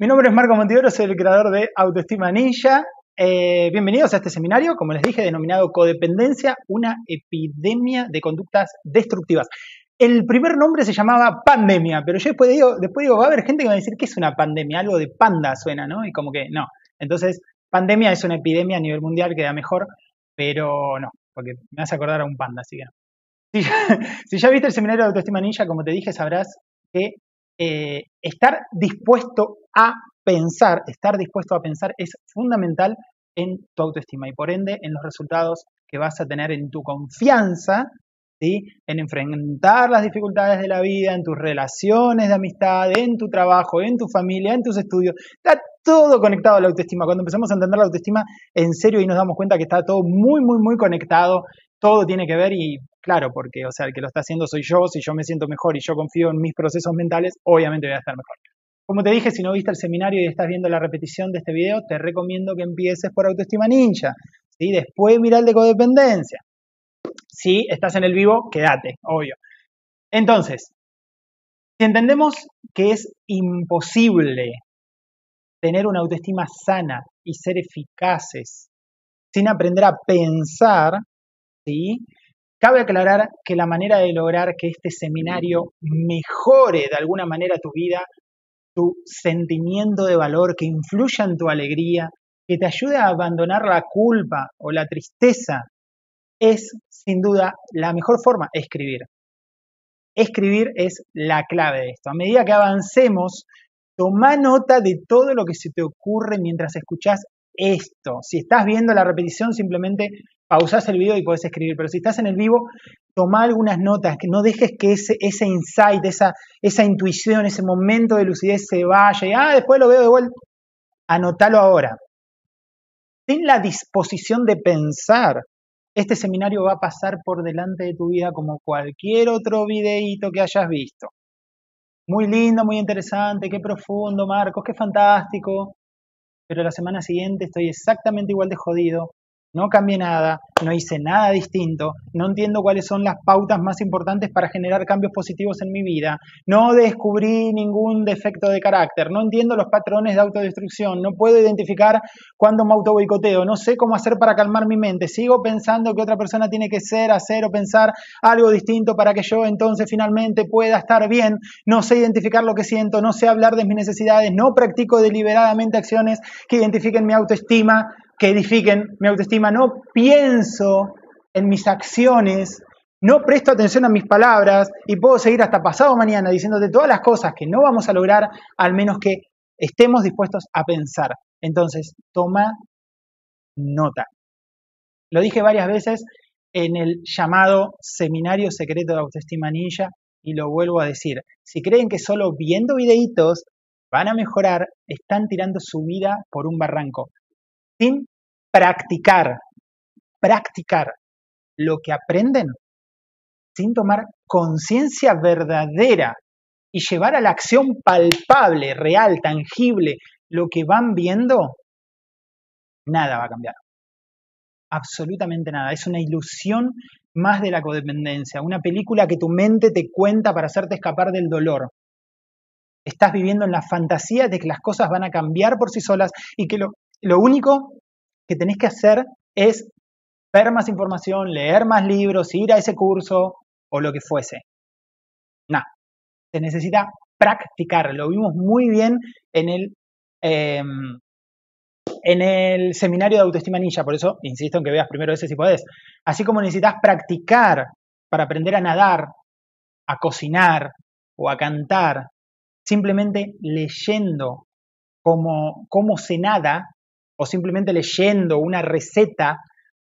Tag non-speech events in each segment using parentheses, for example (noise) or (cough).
Mi nombre es Marco Montivero, soy el creador de Autoestima Ninja. Eh, bienvenidos a este seminario, como les dije, denominado Codependencia, una epidemia de conductas destructivas. El primer nombre se llamaba pandemia, pero yo después digo, después digo, va a haber gente que va a decir que es una pandemia, algo de panda suena, ¿no? Y como que no. Entonces, pandemia es una epidemia a nivel mundial, queda mejor, pero no, porque me hace acordar a un panda, así que no. Si ya (laughs) viste el seminario de Autoestima Ninja, como te dije, sabrás que eh, estar dispuesto a pensar, estar dispuesto a pensar es fundamental en tu autoestima y por ende en los resultados que vas a tener en tu confianza, ¿sí? en enfrentar las dificultades de la vida, en tus relaciones de amistad, en tu trabajo, en tu familia, en tus estudios. Está todo conectado a la autoestima. Cuando empezamos a entender la autoestima en serio y nos damos cuenta que está todo muy, muy, muy conectado, todo tiene que ver y claro, porque, o sea, el que lo está haciendo soy yo, si yo me siento mejor y yo confío en mis procesos mentales, obviamente voy a estar mejor. Como te dije, si no viste el seminario y estás viendo la repetición de este video, te recomiendo que empieces por autoestima ninja. ¿sí? Después mira el de codependencia. Si estás en el vivo, quédate, obvio. Entonces, si entendemos que es imposible tener una autoestima sana y ser eficaces sin aprender a pensar, Cabe aclarar que la manera de lograr que este seminario mejore de alguna manera tu vida, tu sentimiento de valor, que influya en tu alegría, que te ayude a abandonar la culpa o la tristeza, es sin duda la mejor forma, escribir. Escribir es la clave de esto. A medida que avancemos, toma nota de todo lo que se te ocurre mientras escuchas esto. Si estás viendo la repetición, simplemente pausás el video y podés escribir, pero si estás en el vivo, toma algunas notas, que no dejes que ese, insight, esa, esa intuición, ese momento de lucidez se vaya y, ah, después lo veo de vuelta. Anótalo ahora. Ten la disposición de pensar. Este seminario va a pasar por delante de tu vida como cualquier otro videíto que hayas visto. Muy lindo, muy interesante, qué profundo, Marcos, qué fantástico. Pero la semana siguiente estoy exactamente igual de jodido, no cambié nada, no hice nada distinto, no entiendo cuáles son las pautas más importantes para generar cambios positivos en mi vida, no descubrí ningún defecto de carácter, no entiendo los patrones de autodestrucción, no puedo identificar cuándo me auto boicoteo, no sé cómo hacer para calmar mi mente, sigo pensando que otra persona tiene que ser, hacer o pensar algo distinto para que yo entonces finalmente pueda estar bien, no sé identificar lo que siento, no sé hablar de mis necesidades, no practico deliberadamente acciones que identifiquen mi autoestima, que edifiquen mi autoestima, no pienso en mis acciones, no presto atención a mis palabras y puedo seguir hasta pasado mañana diciéndote todas las cosas que no vamos a lograr, al menos que estemos dispuestos a pensar. Entonces, toma nota. Lo dije varias veces en el llamado Seminario Secreto de Autoestima Ninja y lo vuelvo a decir. Si creen que solo viendo videitos van a mejorar, están tirando su vida por un barranco sin practicar, practicar lo que aprenden, sin tomar conciencia verdadera y llevar a la acción palpable, real, tangible, lo que van viendo, nada va a cambiar. Absolutamente nada. Es una ilusión más de la codependencia, una película que tu mente te cuenta para hacerte escapar del dolor. Estás viviendo en la fantasía de que las cosas van a cambiar por sí solas y que lo, lo único que tenés que hacer es ver más información, leer más libros, ir a ese curso o lo que fuese. No, se necesita practicar. Lo vimos muy bien en el, em, en el seminario de autoestima ninja. Por eso insisto en que veas primero ese si podés. Así como necesitas practicar para aprender a nadar, a cocinar o a cantar, simplemente leyendo cómo, cómo se nada, o simplemente leyendo una receta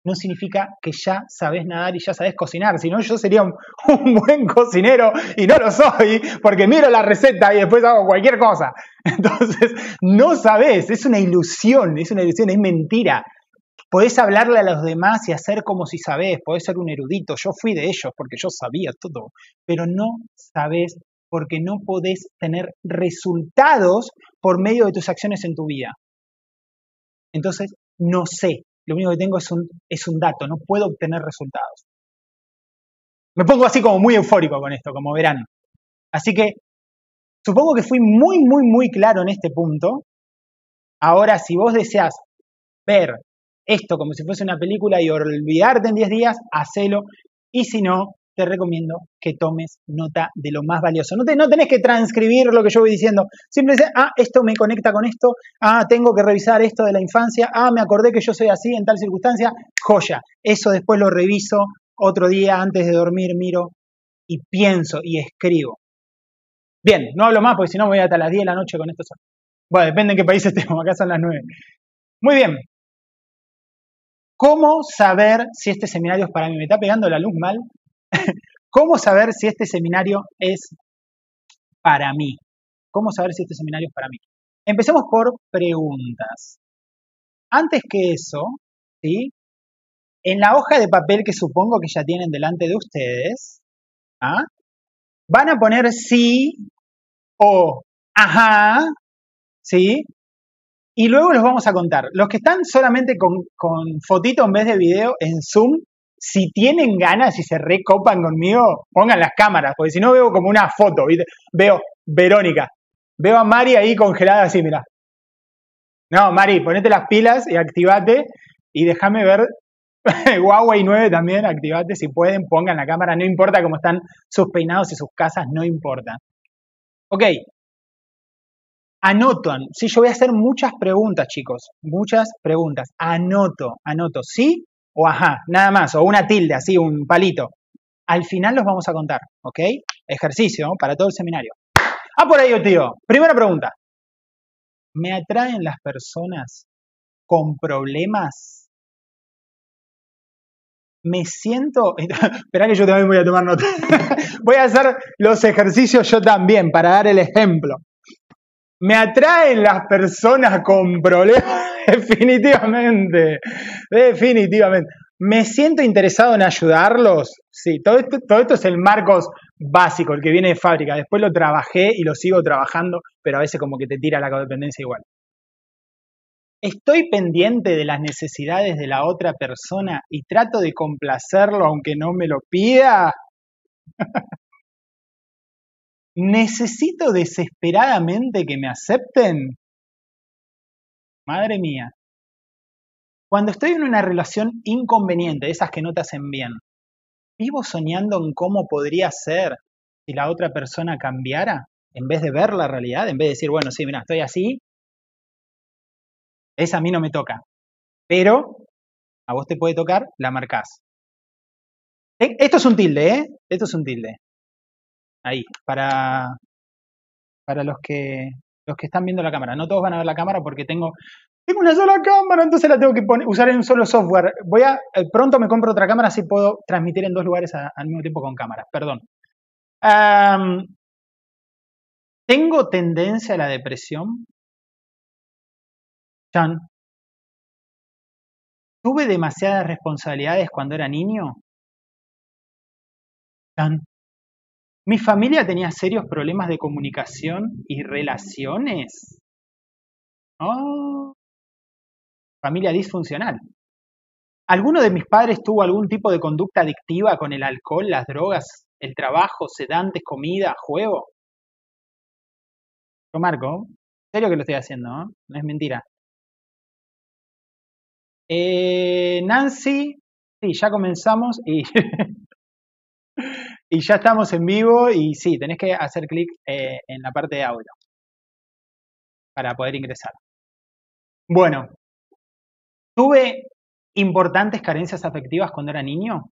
no significa que ya sabes nadar y ya sabes cocinar. Si no, yo sería un, (laughs) buen cocinero y no lo soy porque miro la receta y después hago cualquier cosa. (laughs) Entonces, no sabes, es una ilusión, es una ilusión, es mentira. Podés hablarle a los demás y hacer como si sabés, podés ser un erudito. Yo fui de ellos porque yo sabía todo, pero no sabés porque no podés tener resultados por medio de tus acciones en tu vida. Entonces, no sé, lo único que tengo es un, es un dato, no puedo obtener resultados. Me pongo así como muy eufórico con esto, como verán. Así que Supongo que fui muy, muy, muy claro en este punto. Ahora, si vos deseas ver esto como si fuese una película y olvidarte en 10 días, hacelo. Y si no, te recomiendo que tomes nota de lo más valioso. No, te, tenés que transcribir lo que yo voy diciendo. Simplemente, ah, esto me conecta con esto, ah, tengo que revisar esto de la infancia, ah, me acordé que yo soy así en tal circunstancia, joya. Eso después lo reviso otro día antes de dormir, miro y pienso y escribo. Bien, no hablo más porque si no voy hasta las 10 de la noche con esto. Bueno, depende en qué país (laughs) estemos, acá son las 9. Muy bien. ¿Cómo saber si este seminario es para mí? ¿Me está pegando la luz mal? (laughs) ¿Cómo saber si este seminario es para mí? ¿Cómo saber si este seminario es para mí? Empecemos por preguntas. Antes que eso, ¿sí? En la hoja de papel que supongo que ya tienen delante de ustedes, ¿ah? van a poner sí o ajá, ¿sí? Y luego los vamos a contar. Los que están solamente con, con fotito en vez de video en Zoom, si tienen ganas y se recopan conmigo, pongan las cámaras, porque si no veo como una foto, ¿viste? Veo Verónica, veo a Mari ahí congelada así, mira. No, Mari, ponete las pilas y activate y déjame ver (laughs) Huawei 9 también, activate si pueden, pongan la cámara, no importa cómo están sus peinados y sus casas, no importa. Ok, anotan. Sí, yo voy a hacer muchas preguntas, chicos, muchas preguntas. Anoto, anoto, ¿sí o ajá, nada más, o una tilde, así, un palito. Al final los vamos a contar, ¿ok? Ejercicio para todo el seminario. Ah, por ahí, tío. Primera pregunta. ¿Me atraen las personas con problemas? Me siento... (laughs) Espera que yo también voy a tomar nota. (laughs) voy a hacer los ejercicios yo también para dar el ejemplo. ¿Me atraen las personas con problemas? Definitivamente, definitivamente. ¿Me siento interesado en ayudarlos? Sí, todo esto, todo esto es el Marcos básico, el que viene de fábrica. Después lo trabajé y lo sigo trabajando, pero a veces como que te tira la codependencia igual. Estoy pendiente de las necesidades de la otra persona y trato de complacerlo aunque no me lo pida. (laughs) ¿Necesito desesperadamente que me acepten? Madre mía. Cuando estoy en una relación inconveniente, esas que no te hacen bien, ¿vivo soñando en cómo podría ser si la otra persona cambiara? En vez de ver la realidad, en vez de decir, bueno, sí, mira, estoy así, esa a mí no me toca. Pero a vos te puede tocar, la marcás. Eh, esto es un tilde, ¿eh? Esto es un tilde. Ahí, para, para los que los que están viendo la cámara. No todos van a ver la cámara porque tengo, tengo una sola cámara, entonces la tengo que usar en un solo software. Voy a, eh, pronto me compro otra cámara así puedo transmitir en dos lugares al mismo tiempo con cámaras. Perdón. ¿Tengo tendencia a la depresión? Chan. ¿Tuve demasiadas responsabilidades cuando era niño? Chan. Mi familia tenía serios problemas de comunicación y relaciones. Oh, familia disfuncional. ¿Alguno de mis padres tuvo algún tipo de conducta adictiva con el alcohol, las drogas, el trabajo, sedantes, comida, juego? Yo, Marco, serio que lo estoy haciendo, ¿no? No es mentira. Eh, Nancy, sí, ya comenzamos y (laughs) Y ya estamos en vivo y sí, tenés que hacer clic eh, en la parte de audio para poder ingresar. Bueno, ¿tuve importantes carencias afectivas cuando era niño?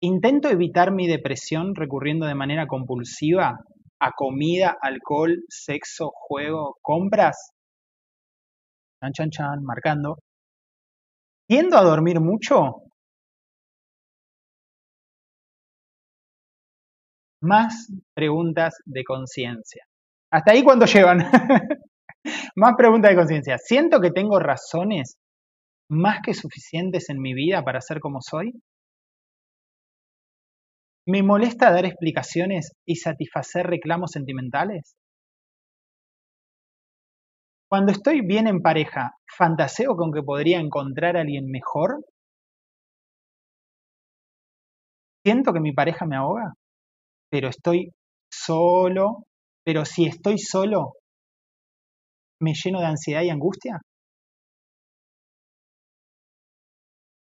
¿Intento evitar mi depresión recurriendo de manera compulsiva a comida, alcohol, sexo, juego, compras? Chan, chan, chan, marcando. ¿Tiendo a dormir mucho? Más preguntas de conciencia. Hasta ahí cuando llevan. (laughs) más preguntas de conciencia. ¿Siento que tengo razones más que suficientes en mi vida para ser como soy? ¿Me molesta dar explicaciones y satisfacer reclamos sentimentales? Cuando estoy bien en pareja, ¿fantaseo con que podría encontrar a alguien mejor? ¿Siento que mi pareja me ahoga? Pero estoy solo, pero si estoy solo, me lleno de ansiedad y angustia.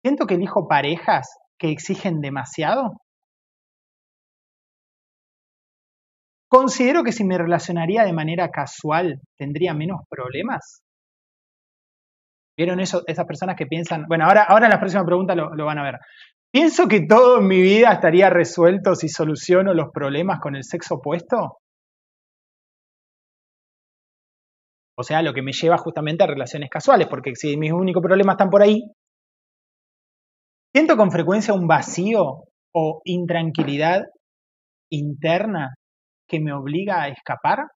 Siento que elijo parejas que exigen demasiado. Considero que si me relacionaría de manera casual tendría menos problemas. ¿Vieron eso? Esas personas que piensan, bueno, ahora, ahora en la próxima pregunta lo, lo van a ver. ¿Pienso que todo en mi vida estaría resuelto si soluciono los problemas con el sexo opuesto? O sea, lo que me lleva justamente a relaciones casuales, porque si mis únicos problemas están por ahí, siento con frecuencia un vacío o intranquilidad interna que me obliga a escapar.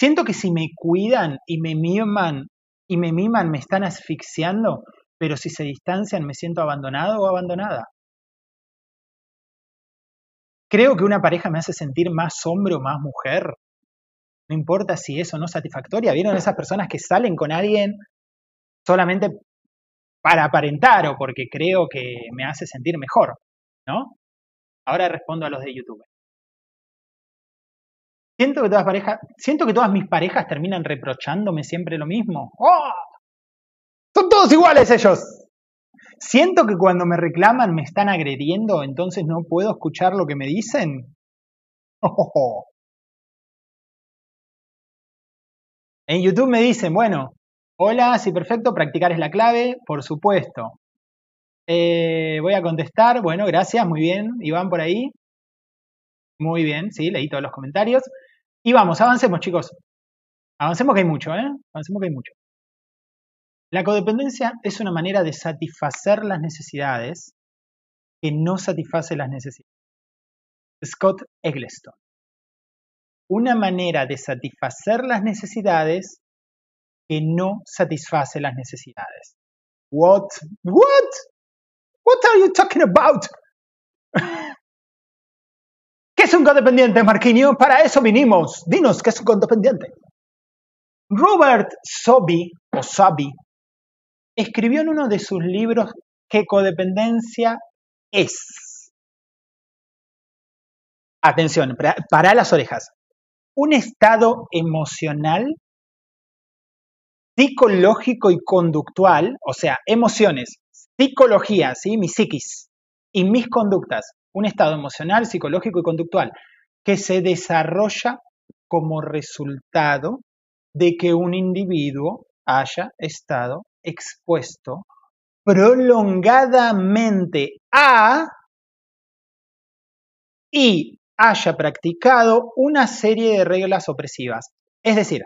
Siento que si me cuidan y me miman y me miman me están asfixiando, pero si se distancian me siento abandonado o abandonada. Creo que una pareja me hace sentir más hombre o más mujer. No importa si eso no es satisfactoria. ¿Vieron esas personas que salen con alguien solamente para aparentar o porque creo que me hace sentir mejor? ¿No? Ahora respondo a los de YouTube. Siento que todas parejas, siento que todas mis parejas terminan reprochándome siempre lo mismo. ¡Oh! Son todos iguales ellos. Siento que cuando me reclaman me están agrediendo, entonces no puedo escuchar lo que me dicen. (laughs) En YouTube me dicen, bueno, hola, sí, perfecto, practicar es la clave, por supuesto. Eh, voy a contestar, bueno, gracias, muy bien. Iván por ahí. Muy bien, sí, leí todos los comentarios. Y vamos, avancemos chicos. Avancemos que hay mucho, ¿eh? Avancemos que hay mucho. La codependencia es una manera de satisfacer las necesidades que no satisface las necesidades. Scott Eggleston. Una manera de satisfacer las necesidades que no satisface las necesidades. What? What? What are you talking about? ¿Qué es un codependiente, Marquinhos? Para eso vinimos. Dinos qué es un codependiente. Robert Sobi, o Sabi, escribió en uno de sus libros que codependencia es. Atención, para, las orejas. Un estado emocional, psicológico y conductual, o sea, emociones, psicología, ¿sí? mi psiquis y mis conductas, un estado emocional, psicológico y conductual que se desarrolla como resultado de que un individuo haya estado expuesto prolongadamente a y haya practicado una serie de reglas opresivas. Es decir,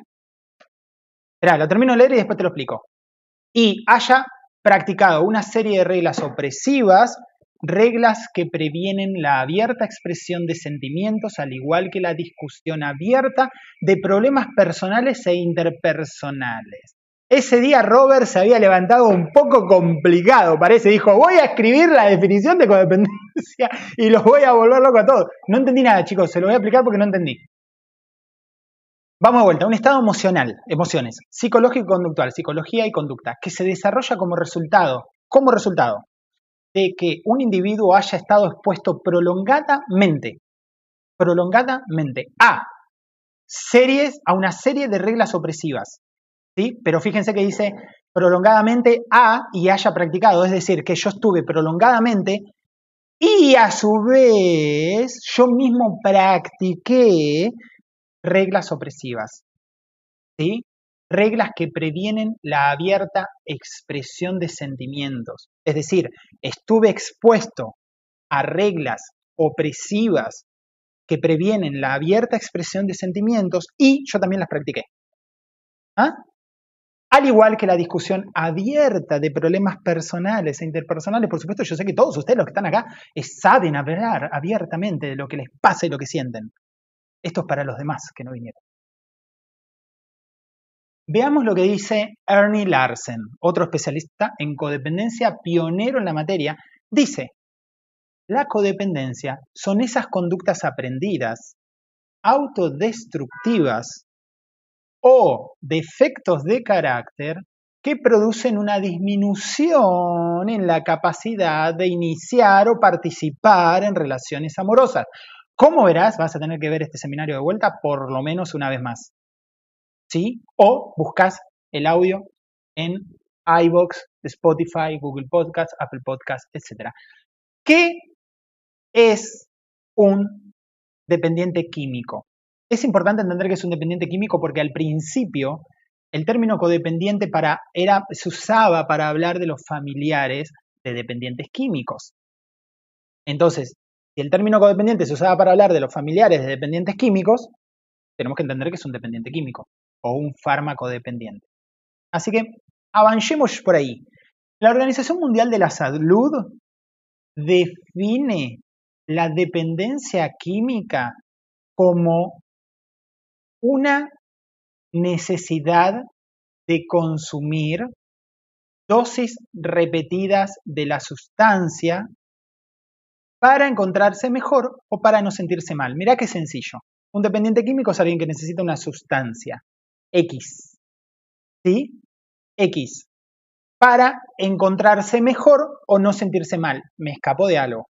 lo termino de leer y después te lo explico. Y haya practicado una serie de reglas opresivas, reglas que previenen la abierta expresión de sentimientos, al igual que la discusión abierta de problemas personales e interpersonales. Ese día Robert se había levantado un poco complicado, parece. Dijo, voy a escribir la definición de codependencia y los voy a volver loco a todos. No entendí nada, chicos, se lo voy a explicar porque no entendí. Vamos de vuelta, un estado emocional, emociones, psicológico y conductual, psicología y conducta, que se desarrolla como resultado, como resultado de que un individuo haya estado expuesto prolongadamente, prolongadamente a series, a una serie de reglas opresivas, pero fíjense que dice prolongadamente a y haya practicado, es decir, que yo estuve prolongadamente y a su vez yo mismo practiqué reglas opresivas, ¿sí? Reglas que previenen la abierta expresión de sentimientos. Es decir, estuve expuesto a reglas opresivas que previenen la abierta expresión de sentimientos y yo también las practiqué. ¿Ah? Al igual que la discusión abierta de problemas personales e interpersonales, por supuesto, yo sé que todos ustedes los que están acá eh, saben hablar abiertamente de lo que les pasa y lo que sienten. Esto es para los demás que no vinieron. Veamos lo que dice Ernie Larsen, otro especialista en codependencia, pionero en la materia. Dice, la codependencia son esas conductas aprendidas, autodestructivas o defectos de carácter que producen una disminución en la capacidad de iniciar o participar en relaciones amorosas. Como verás, vas a tener que ver este seminario de vuelta por lo menos una vez más. ¿Sí? O buscas el audio en iBox, Spotify, Google Podcast, Apple Podcast, etc. ¿Qué es un dependiente químico? Es importante entender que es un dependiente químico porque al principio el término codependiente para, era, se usaba para hablar de los familiares de dependientes químicos. Entonces, si el término codependiente se usaba para hablar de los familiares de dependientes químicos, tenemos que entender que es un dependiente químico o un fármaco dependiente. Así que avancemos por ahí. La Organización Mundial de la Salud define la dependencia química como una necesidad de consumir dosis repetidas de la sustancia para encontrarse mejor o para no sentirse mal. Mira qué sencillo. Un dependiente químico es alguien que necesita una sustancia X. ¿Sí? X. Para encontrarse mejor o no sentirse mal. Me escapo de algo.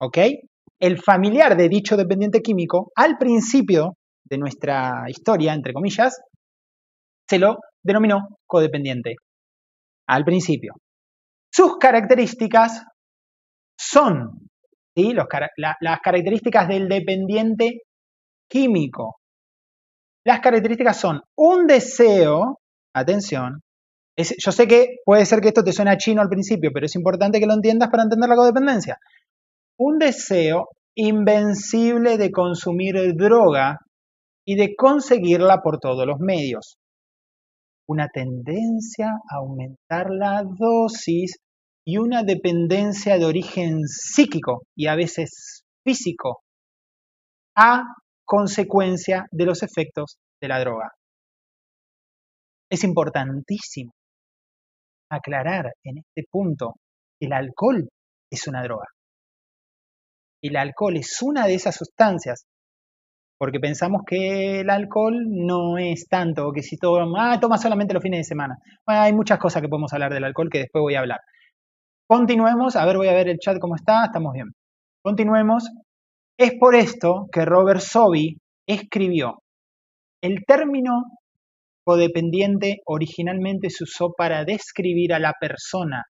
¿Ok? El familiar de dicho dependiente químico, al principio de nuestra historia, entre comillas, se lo denominó codependiente. Al principio. Sus características son ¿sí? las características del dependiente químico. Las características son un deseo, atención, yo sé que puede ser que esto te suena chino al principio, pero es importante que lo entiendas para entender la codependencia. Un deseo invencible de consumir droga y de conseguirla por todos los medios. Una tendencia a aumentar la dosis y una dependencia de origen psíquico y a veces físico a consecuencia de los efectos de la droga. Es importantísimo aclarar en este punto que el alcohol es una droga. El alcohol es una de esas sustancias porque pensamos que el alcohol no es tanto, que si toma, ah, toma solamente los fines de semana. Hay muchas cosas que podemos hablar del alcohol que después voy a hablar. Continuemos, a ver, voy a ver el chat cómo está, estamos bien. Continuemos. Es por esto que Robert Sobi escribió, el término codependiente originalmente se usó para describir a la persona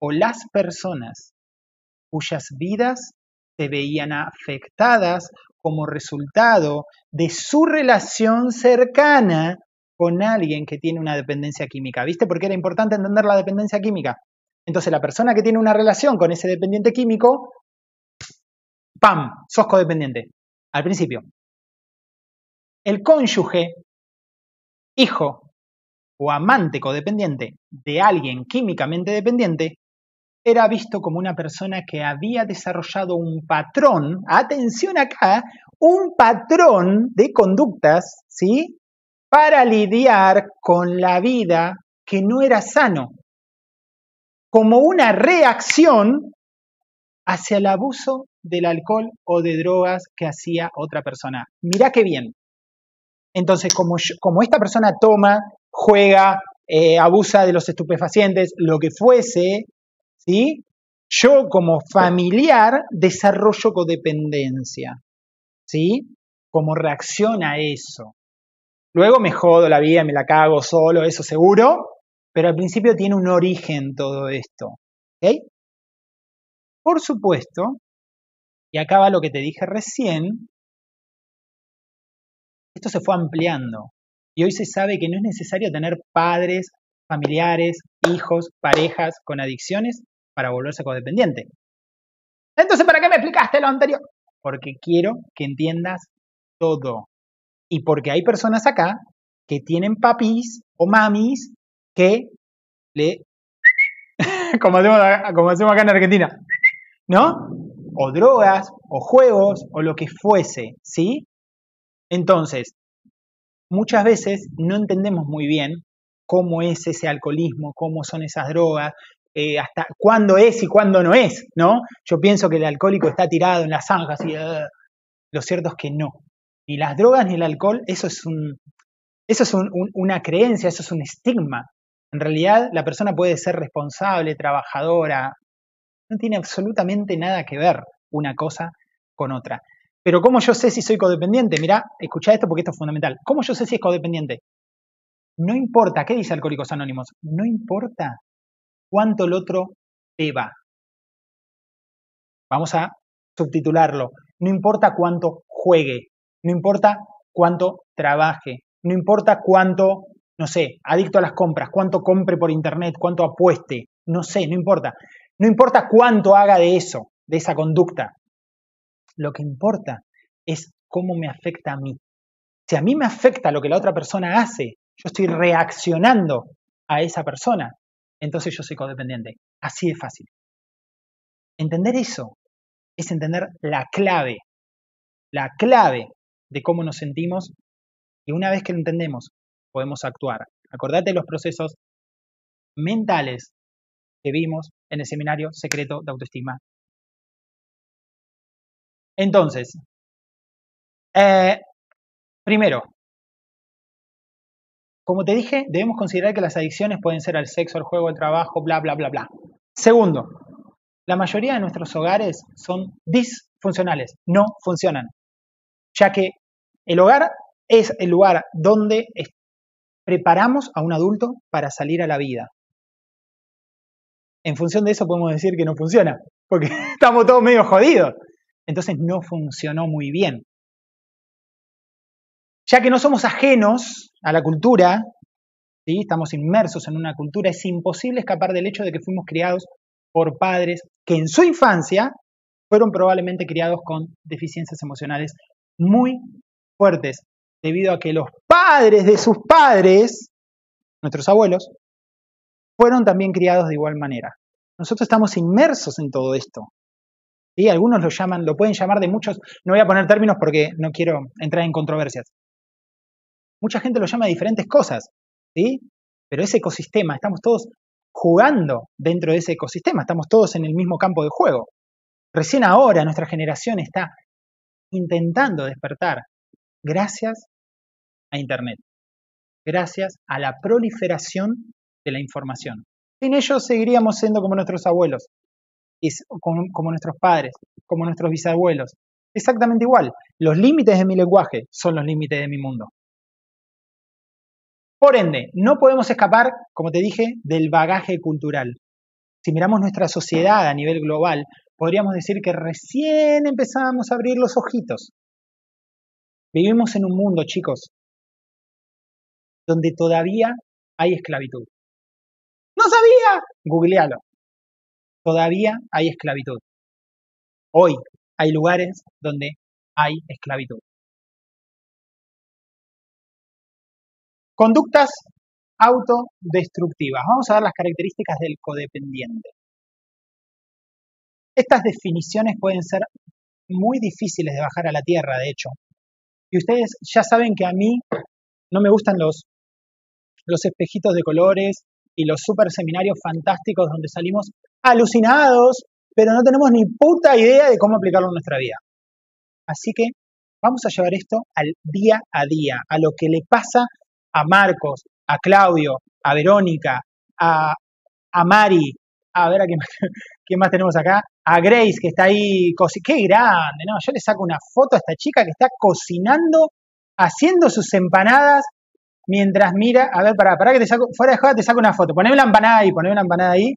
o las personas cuyas vidas se veían afectadas como resultado de su relación cercana con alguien que tiene una dependencia química. ¿Viste por qué era importante entender la dependencia química? Entonces la persona que tiene una relación con ese dependiente químico, ¡pam! Sos codependiente. Al principio. El cónyuge, hijo o amante codependiente de alguien químicamente dependiente era visto como una persona que había desarrollado un patrón, atención acá, un patrón de conductas, ¿sí? Para lidiar con la vida que no era sano, como una reacción hacia el abuso del alcohol o de drogas que hacía otra persona. Mirá qué bien. Entonces, como, esta persona toma, juega, eh, abusa de los estupefacientes, lo que fuese, ¿sí? Yo como familiar desarrollo codependencia, ¿sí? Como reacción a eso. Luego me jodo la vida, me la cago solo, eso seguro, pero al principio tiene un origen todo esto, ¿ok? Por supuesto, y acaba lo que te dije recién, esto se fue ampliando. Y hoy se sabe que no es necesario tener padres, familiares, hijos, parejas con adicciones para volverse codependiente. Entonces, ¿para qué me explicaste lo anterior? Porque quiero que entiendas todo. Y porque hay personas acá que tienen papis o mamis que le... (laughs) como, hacemos, como hacemos acá en Argentina, ¿no? O drogas, o juegos, o lo que fuese, ¿sí? Entonces, muchas veces no entendemos muy bien cómo es ese alcoholismo, cómo son esas drogas, eh, hasta cuándo es y cuándo no es, ¿no? Yo pienso que el alcohólico está tirado en las zanjas y uh, lo cierto es que no. Ni las drogas ni el alcohol, eso es, un, eso es una creencia, eso es un estigma. En realidad, la persona puede ser responsable, trabajadora. No tiene absolutamente nada que ver una cosa con otra. Pero ¿cómo yo sé si soy codependiente? Mirá, escucha esto porque esto es fundamental. ¿Cómo yo sé si es codependiente? No importa, ¿qué dice Alcohólicos Anónimos? No importa cuánto el otro beba. Vamos a subtitularlo. No importa cuánto juegue, no importa cuánto trabaje, no importa cuánto, no sé, adicto a las compras, cuánto compre por internet, cuánto apueste, no sé, no importa. No importa cuánto haga de eso, de esa conducta. Lo que importa es cómo me afecta a mí. Si a mí me afecta lo que la otra persona hace, yo estoy reaccionando a esa persona, entonces yo soy codependiente. Así de fácil. Entender eso es entender la clave, la clave de cómo nos sentimos y una vez que lo entendemos podemos actuar. Acordate de los procesos mentales que vimos en el seminario secreto de autoestima. Entonces, eh, primero, como te dije, debemos considerar que las adicciones pueden ser al sexo, al juego, al trabajo, bla, bla, bla, bla. Segundo, la mayoría de nuestros hogares son disfuncionales, no funcionan, ya que el hogar es el lugar donde preparamos a un adulto para salir a la vida. En función de eso podemos decir que no funciona, porque (laughs) estamos todos medio jodidos. Entonces no funcionó muy bien ya que no somos ajenos a la cultura, ¿sí? estamos inmersos en una cultura, es imposible escapar del hecho de que fuimos criados por padres que en su infancia fueron probablemente criados con deficiencias emocionales muy fuertes, debido a que los padres de sus padres, nuestros abuelos, fueron también criados de igual manera. Nosotros estamos inmersos en todo esto. ¿sí? Algunos lo llaman, lo pueden llamar de muchos, no voy a poner términos porque no quiero entrar en controversias. Mucha gente lo llama de diferentes cosas, ¿sí? Pero ese ecosistema, estamos todos jugando dentro de ese ecosistema, estamos todos en el mismo campo de juego. Recién ahora nuestra generación está intentando despertar gracias a Internet, gracias a la proliferación de la información. Sin ellos seguiríamos siendo como nuestros abuelos, como nuestros padres, como nuestros bisabuelos. Exactamente igual. Los límites de mi lenguaje son los límites de mi mundo. Por ende, no podemos escapar, como te dije, del bagaje cultural. Si miramos nuestra sociedad a nivel global, podríamos decir que recién empezamos a abrir los ojitos. Vivimos en un mundo, chicos, donde todavía hay esclavitud. ¡No sabía! Googlealo. Todavía hay esclavitud. Hoy hay lugares donde hay esclavitud. Conductas autodestructivas. Vamos a ver las características del codependiente. Estas definiciones pueden ser muy difíciles de bajar a la tierra, de hecho. Y ustedes ya saben que a mí no me gustan los, los espejitos de colores y los super seminarios fantásticos donde salimos alucinados, pero no tenemos ni puta idea de cómo aplicarlo en nuestra vida. Así que vamos a llevar esto al día a día, a lo que le pasa a Marcos, a Claudio, a Verónica, a, a Mari, a ver a quién, (laughs) más tenemos acá, a Grace que está ahí, qué grande, ¿no? Yo le saco una foto a esta chica que está cocinando, haciendo sus empanadas mientras mira, a ver, para, para que te saco, fuera de joda te saco una foto, poneme la empanada ahí, poneme la empanada ahí,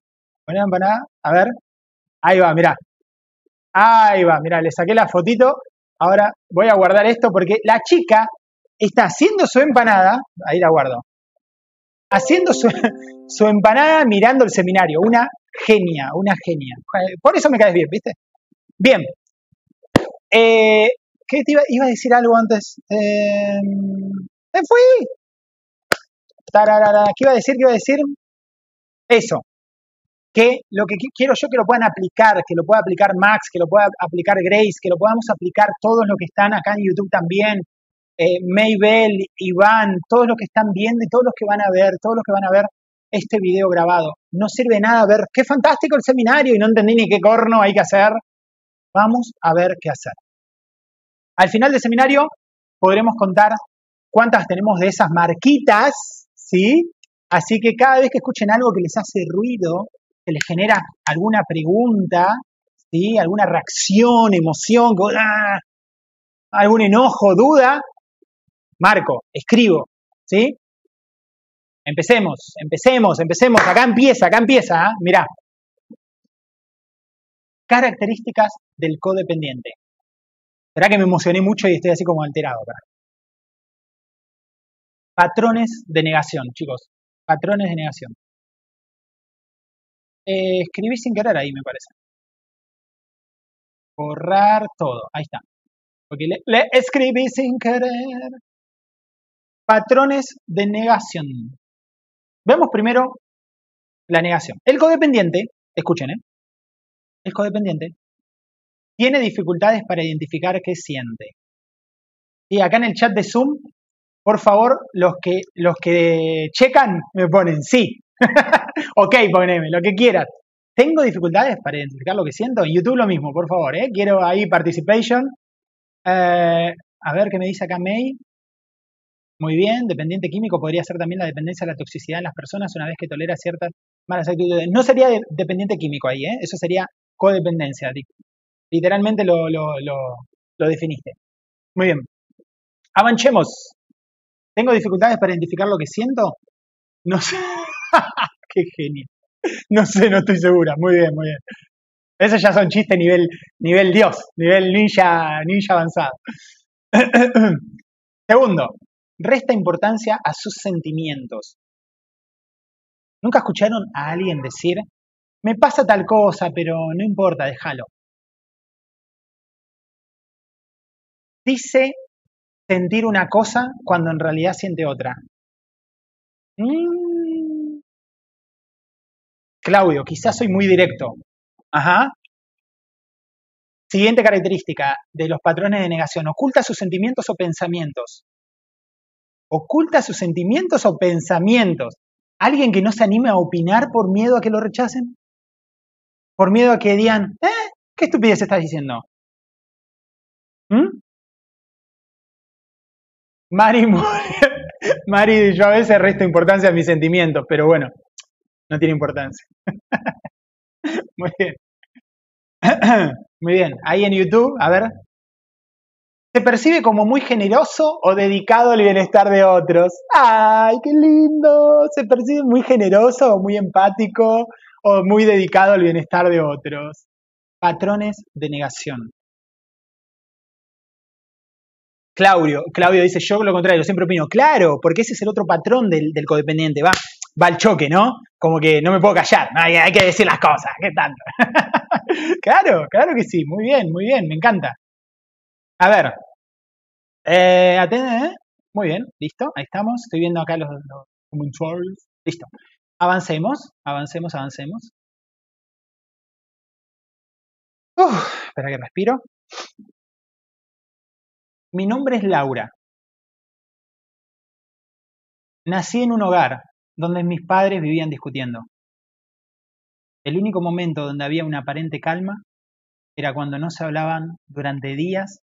poneme la empanada, a ver, ahí va, mira, ahí va, mira, le saqué la fotito, ahora voy a guardar esto porque la chica está haciendo su empanada, ahí la guardo, haciendo su, empanada mirando el seminario, una genia, una genia. Por eso me caes bien, ¿viste? Bien. Eh, ¿Qué te iba, a decir algo antes? Eh, ¡Me fui! ¿Qué iba a decir? ¿Qué iba a decir? Eso. Que lo que quiero yo que lo puedan aplicar, que lo pueda aplicar Max, que lo pueda aplicar Grace, que lo podamos aplicar todos los que están acá en YouTube también, eh, Maybell, Iván, todos los que están viendo y todos los que van a ver, todos los que van a ver este video grabado. No sirve nada ver qué fantástico el seminario y no entendí ni qué corno hay que hacer. Vamos a ver qué hacer. Al final del seminario podremos contar cuántas tenemos de esas marquitas, ¿sí? Así que cada vez que escuchen algo que les hace ruido, que les genera alguna pregunta, ¿sí? alguna reacción, emoción, ¡ah! algún enojo, duda, marco, escribo, ¿sí? Empecemos, empecemos, empecemos. Acá empieza, acá empieza, ¿ah? mirá. Características del codependiente. Verá que me emocioné mucho y estoy así como alterado acá. Patrones de negación, chicos. Patrones de negación. Eh, escribí sin querer ahí, me parece. Borrar todo. Ahí está. Porque le, escribí sin querer. Patrones de negación. Vemos primero la negación. El codependiente, escuchen, ¿eh? El codependiente tiene dificultades para identificar qué siente. Y acá en el chat de Zoom, por favor, los que, los que checan me ponen sí. (laughs) ok, poneme, lo que quieras. Tengo dificultades para identificar lo que siento. En YouTube lo mismo, por favor, ¿eh? Quiero ahí participation. Eh, a ver qué me dice acá May. Muy bien, dependiente químico podría ser también la dependencia de la toxicidad en las personas una vez que tolera ciertas malas actitudes. No sería dependiente químico ahí, ¿eh? eso sería codependencia. Literalmente lo, lo definiste. Muy bien. Avanchemos. ¿Tengo dificultades para identificar lo que siento? No sé. (laughs) Qué genio. No sé, no estoy segura. Muy bien, muy bien. Esos ya son chistes nivel, nivel Dios, nivel ninja, ninja avanzado. (clears throat) Segundo, resta importancia a sus sentimientos. ¿Nunca escucharon a alguien decir, me pasa tal cosa, pero no importa, déjalo? Dice sentir una cosa cuando en realidad siente otra. Mm. Claudio, quizás soy muy directo. Ajá. Siguiente característica de los patrones de negación. Oculta sus sentimientos o pensamientos. Oculta sus sentimientos o pensamientos. ¿Alguien que no se anime a opinar por miedo a que lo rechacen? ¿Por miedo a que digan, eh, qué estupidez estás diciendo? ¿Mm? Mari, (laughs) Mari, yo a veces resto importancia a mis sentimientos, pero bueno, no tiene importancia. (laughs) Muy bien. (clears throat) Muy bien. Ahí en YouTube, a ver. ¿Se percibe como muy generoso o dedicado al bienestar de otros? ¡Ay, qué lindo! ¿Se percibe muy generoso o muy empático o muy dedicado al bienestar de otros? Patrones de negación. Claudio, Claudio dice, yo lo contrario, siempre opino, claro, porque ese es el otro patrón del, codependiente, va, va al choque, ¿no? Como que no me puedo callar, hay, hay que decir las cosas, ¿qué tanto? (laughs) claro, claro que sí, muy bien, muy bien, me encanta. A ver, eh, ¿eh? Muy bien, listo, ahí estamos, estoy viendo acá los, los listo. Avancemos, avancemos, avancemos. Uf, espera que respiro. Mi nombre es Laura. Nací en un hogar donde mis padres vivían discutiendo. El único momento donde había una aparente calma era cuando no se hablaban durante días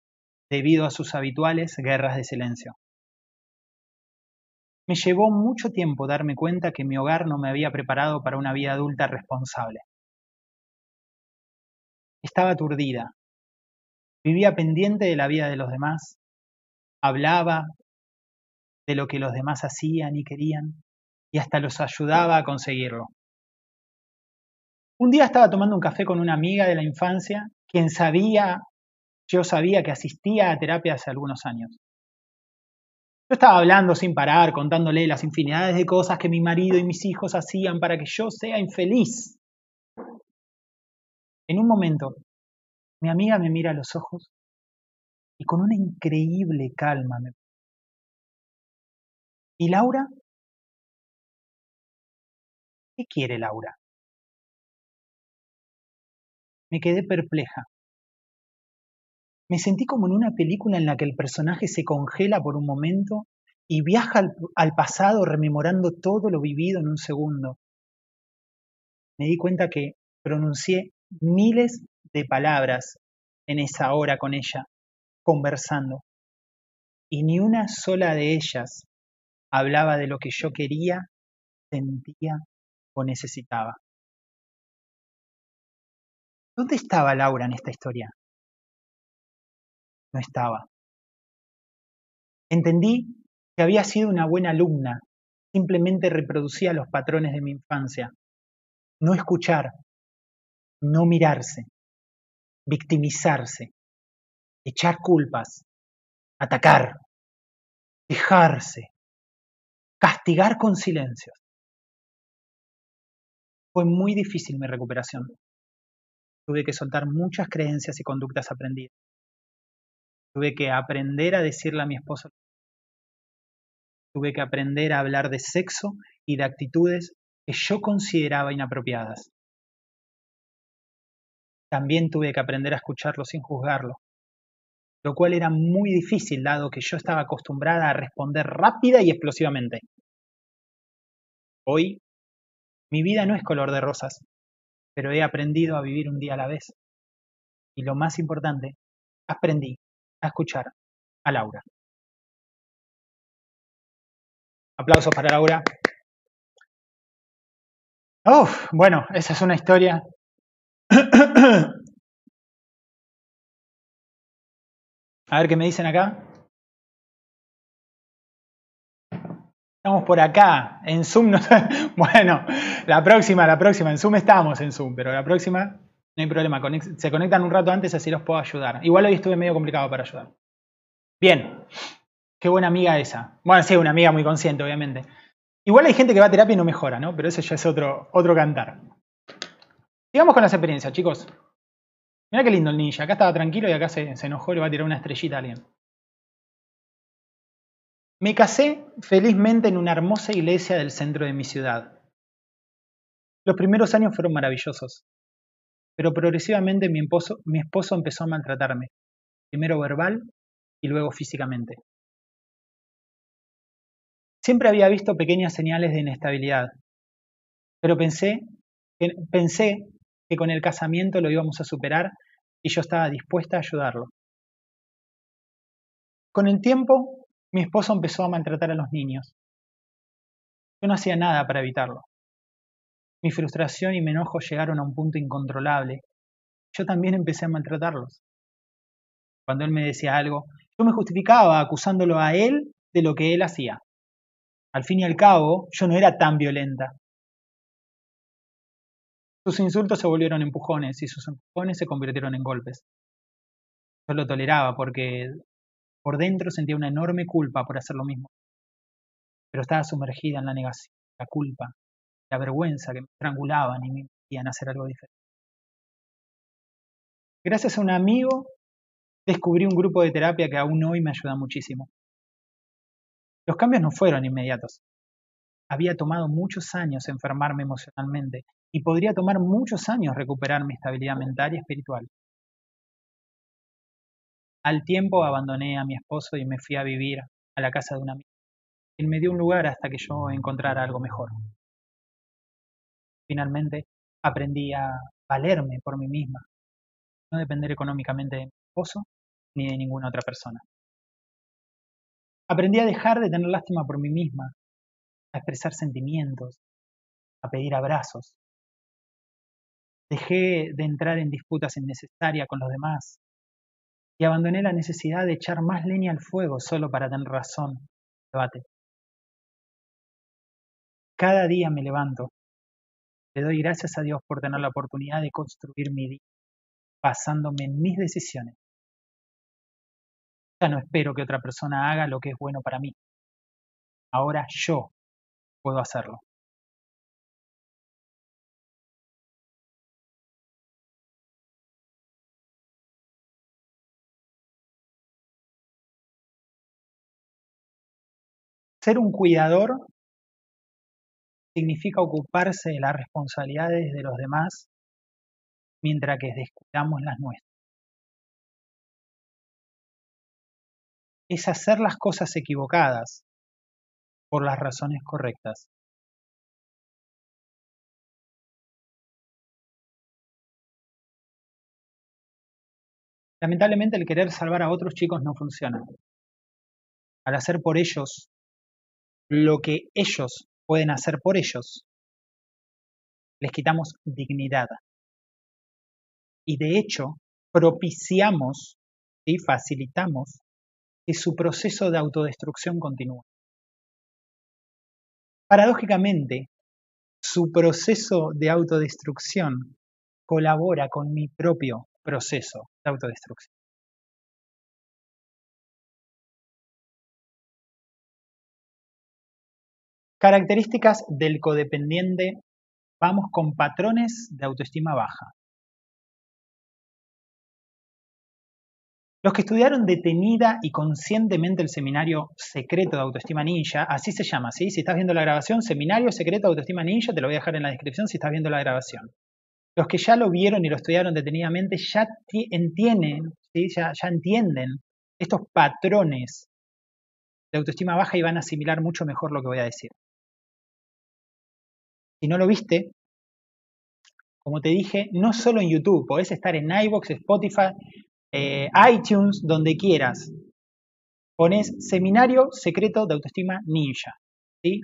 debido a sus habituales guerras de silencio. Me llevó mucho tiempo darme cuenta que mi hogar no me había preparado para una vida adulta responsable. Estaba aturdida. Vivía pendiente de la vida de los demás hablaba de lo que los demás hacían y querían y hasta los ayudaba a conseguirlo. Un día estaba tomando un café con una amiga de la infancia, quien sabía, yo sabía que asistía a terapia hace algunos años. Yo estaba hablando sin parar, contándole las infinidades de cosas que mi marido y mis hijos hacían para que yo sea infeliz. En un momento, mi amiga me mira a los ojos y con una increíble calma. ¿Y Laura? ¿Qué quiere Laura? Me quedé perpleja. Me sentí como en una película en la que el personaje se congela por un momento y viaja al, al, pasado rememorando todo lo vivido en un segundo. Me di cuenta que pronuncié miles de palabras en esa hora con ella, conversando, y ni una sola de ellas hablaba de lo que yo quería sentía o necesitaba. ¿Dónde estaba Laura en esta historia? No estaba. Entendí que había sido una buena alumna, simplemente reproducía los patrones de mi infancia. No escuchar, no mirarse, victimizarse, echar culpas, atacar, quejarse, castigar con silencios. Fue muy difícil mi recuperación. Tuve que soltar muchas creencias y conductas aprendidas. Tuve que aprender a decirle a mi esposo. Tuve que aprender a hablar de sexo y de actitudes que yo consideraba inapropiadas. También tuve que aprender a escucharlo sin juzgarlo, lo cual era muy difícil dado que yo estaba acostumbrada a responder rápida y explosivamente. Hoy, mi vida no es color de rosas, pero he aprendido a vivir un día a la vez. Y lo más importante, aprendí a escuchar a Laura. Aplausos para Laura. Oh, bueno, esa es una historia (coughs) A ver qué me dicen acá. Estamos por acá, en Zoom. No, (laughs) bueno, la próxima, la próxima. En Zoom estamos en Zoom, pero la próxima no hay problema. Se conectan un rato antes, así los puedo ayudar. Igual hoy estuve medio complicado para ayudar. Bien, qué buena amiga esa. Bueno, sí, una amiga muy consciente, obviamente. Igual hay gente que va a terapia y no mejora, ¿no? Pero eso ya es otro, otro cantar. Sigamos con las experiencias, chicos. Mira qué lindo el ninja. Acá estaba tranquilo y acá se, enojó y le va a tirar una estrellita a alguien. Me casé felizmente en una hermosa iglesia del centro de mi ciudad. Los primeros años fueron maravillosos, pero progresivamente mi esposo, mi esposo empezó a maltratarme, primero verbal y luego físicamente. Siempre había visto pequeñas señales de inestabilidad, pero pensé, pensé que con el casamiento lo íbamos a superar y yo estaba dispuesta a ayudarlo. Con el tiempo, mi esposo empezó a maltratar a los niños. Yo no hacía nada para evitarlo. Mi frustración y mi enojo llegaron a un punto incontrolable. Yo también empecé a maltratarlos. Cuando él me decía algo, yo me justificaba acusándolo a él de lo que él hacía. Al fin y al cabo, yo no era tan violenta. Sus insultos se volvieron empujones y sus empujones se convirtieron en golpes. Yo lo toleraba porque por dentro sentía una enorme culpa por hacer lo mismo. Pero estaba sumergida en la negación, la culpa, la vergüenza que me estrangulaban y me impedían hacer algo diferente. Gracias a un amigo descubrí un grupo de terapia que aún hoy me ayuda muchísimo. Los cambios no fueron inmediatos. Había tomado muchos años enfermarme emocionalmente y podría tomar muchos años recuperar mi estabilidad mental y espiritual. Al tiempo abandoné a mi esposo y me fui a vivir a la casa de un amigo. Él me dio un lugar hasta que yo encontrara algo mejor. Finalmente aprendí a valerme por mí misma, no depender económicamente de mi esposo ni de ninguna otra persona. Aprendí a dejar de tener lástima por mí misma, a expresar sentimientos, a pedir abrazos, Dejé de entrar en disputas innecesarias con los demás y abandoné la necesidad de echar más leña al fuego solo para tener razón. Debate. Cada día me levanto. Le doy gracias a Dios por tener la oportunidad de construir mi día, basándome en mis decisiones. Ya no espero que otra persona haga lo que es bueno para mí. Ahora yo puedo hacerlo. Ser un cuidador significa ocuparse de las responsabilidades de los demás mientras que descuidamos las nuestras. Es hacer las cosas equivocadas por las razones correctas. Lamentablemente el querer salvar a otros chicos no funciona. Al hacer por ellos lo que ellos pueden hacer por ellos, les quitamos dignidad. Y de hecho, propiciamos y facilitamos que su proceso de autodestrucción continúe. Paradójicamente, su proceso de autodestrucción colabora con mi propio proceso de autodestrucción. Características del codependiente. Vamos con patrones de autoestima baja. Los que estudiaron detenida y conscientemente el seminario secreto de autoestima ninja, así se llama, ¿sí? Si estás viendo la grabación, seminario secreto de autoestima ninja, te lo voy a dejar en la descripción si estás viendo la grabación. Los que ya lo vieron y lo estudiaron detenidamente ya entienden, ¿sí? ya, ya entienden estos patrones de autoestima baja y van a asimilar mucho mejor lo que voy a decir. Si no lo viste, como te dije, no solo en YouTube, podés estar en iBox, Spotify, eh, iTunes, donde quieras. Pones Seminario Secreto de Autoestima Ninja.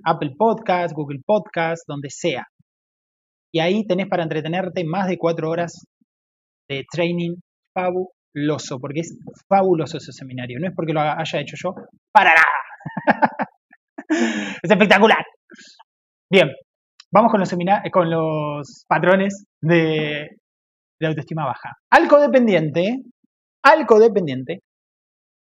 Apple Podcast, Google Podcast, donde sea. Y ahí tenés para entretenerte más de cuatro horas de training fabuloso, porque es fabuloso ese seminario. No es porque lo haya hecho yo, para nada. (laughs) es espectacular. Bien, vamos con los, con los patrones de, autoestima baja. Al codependiente al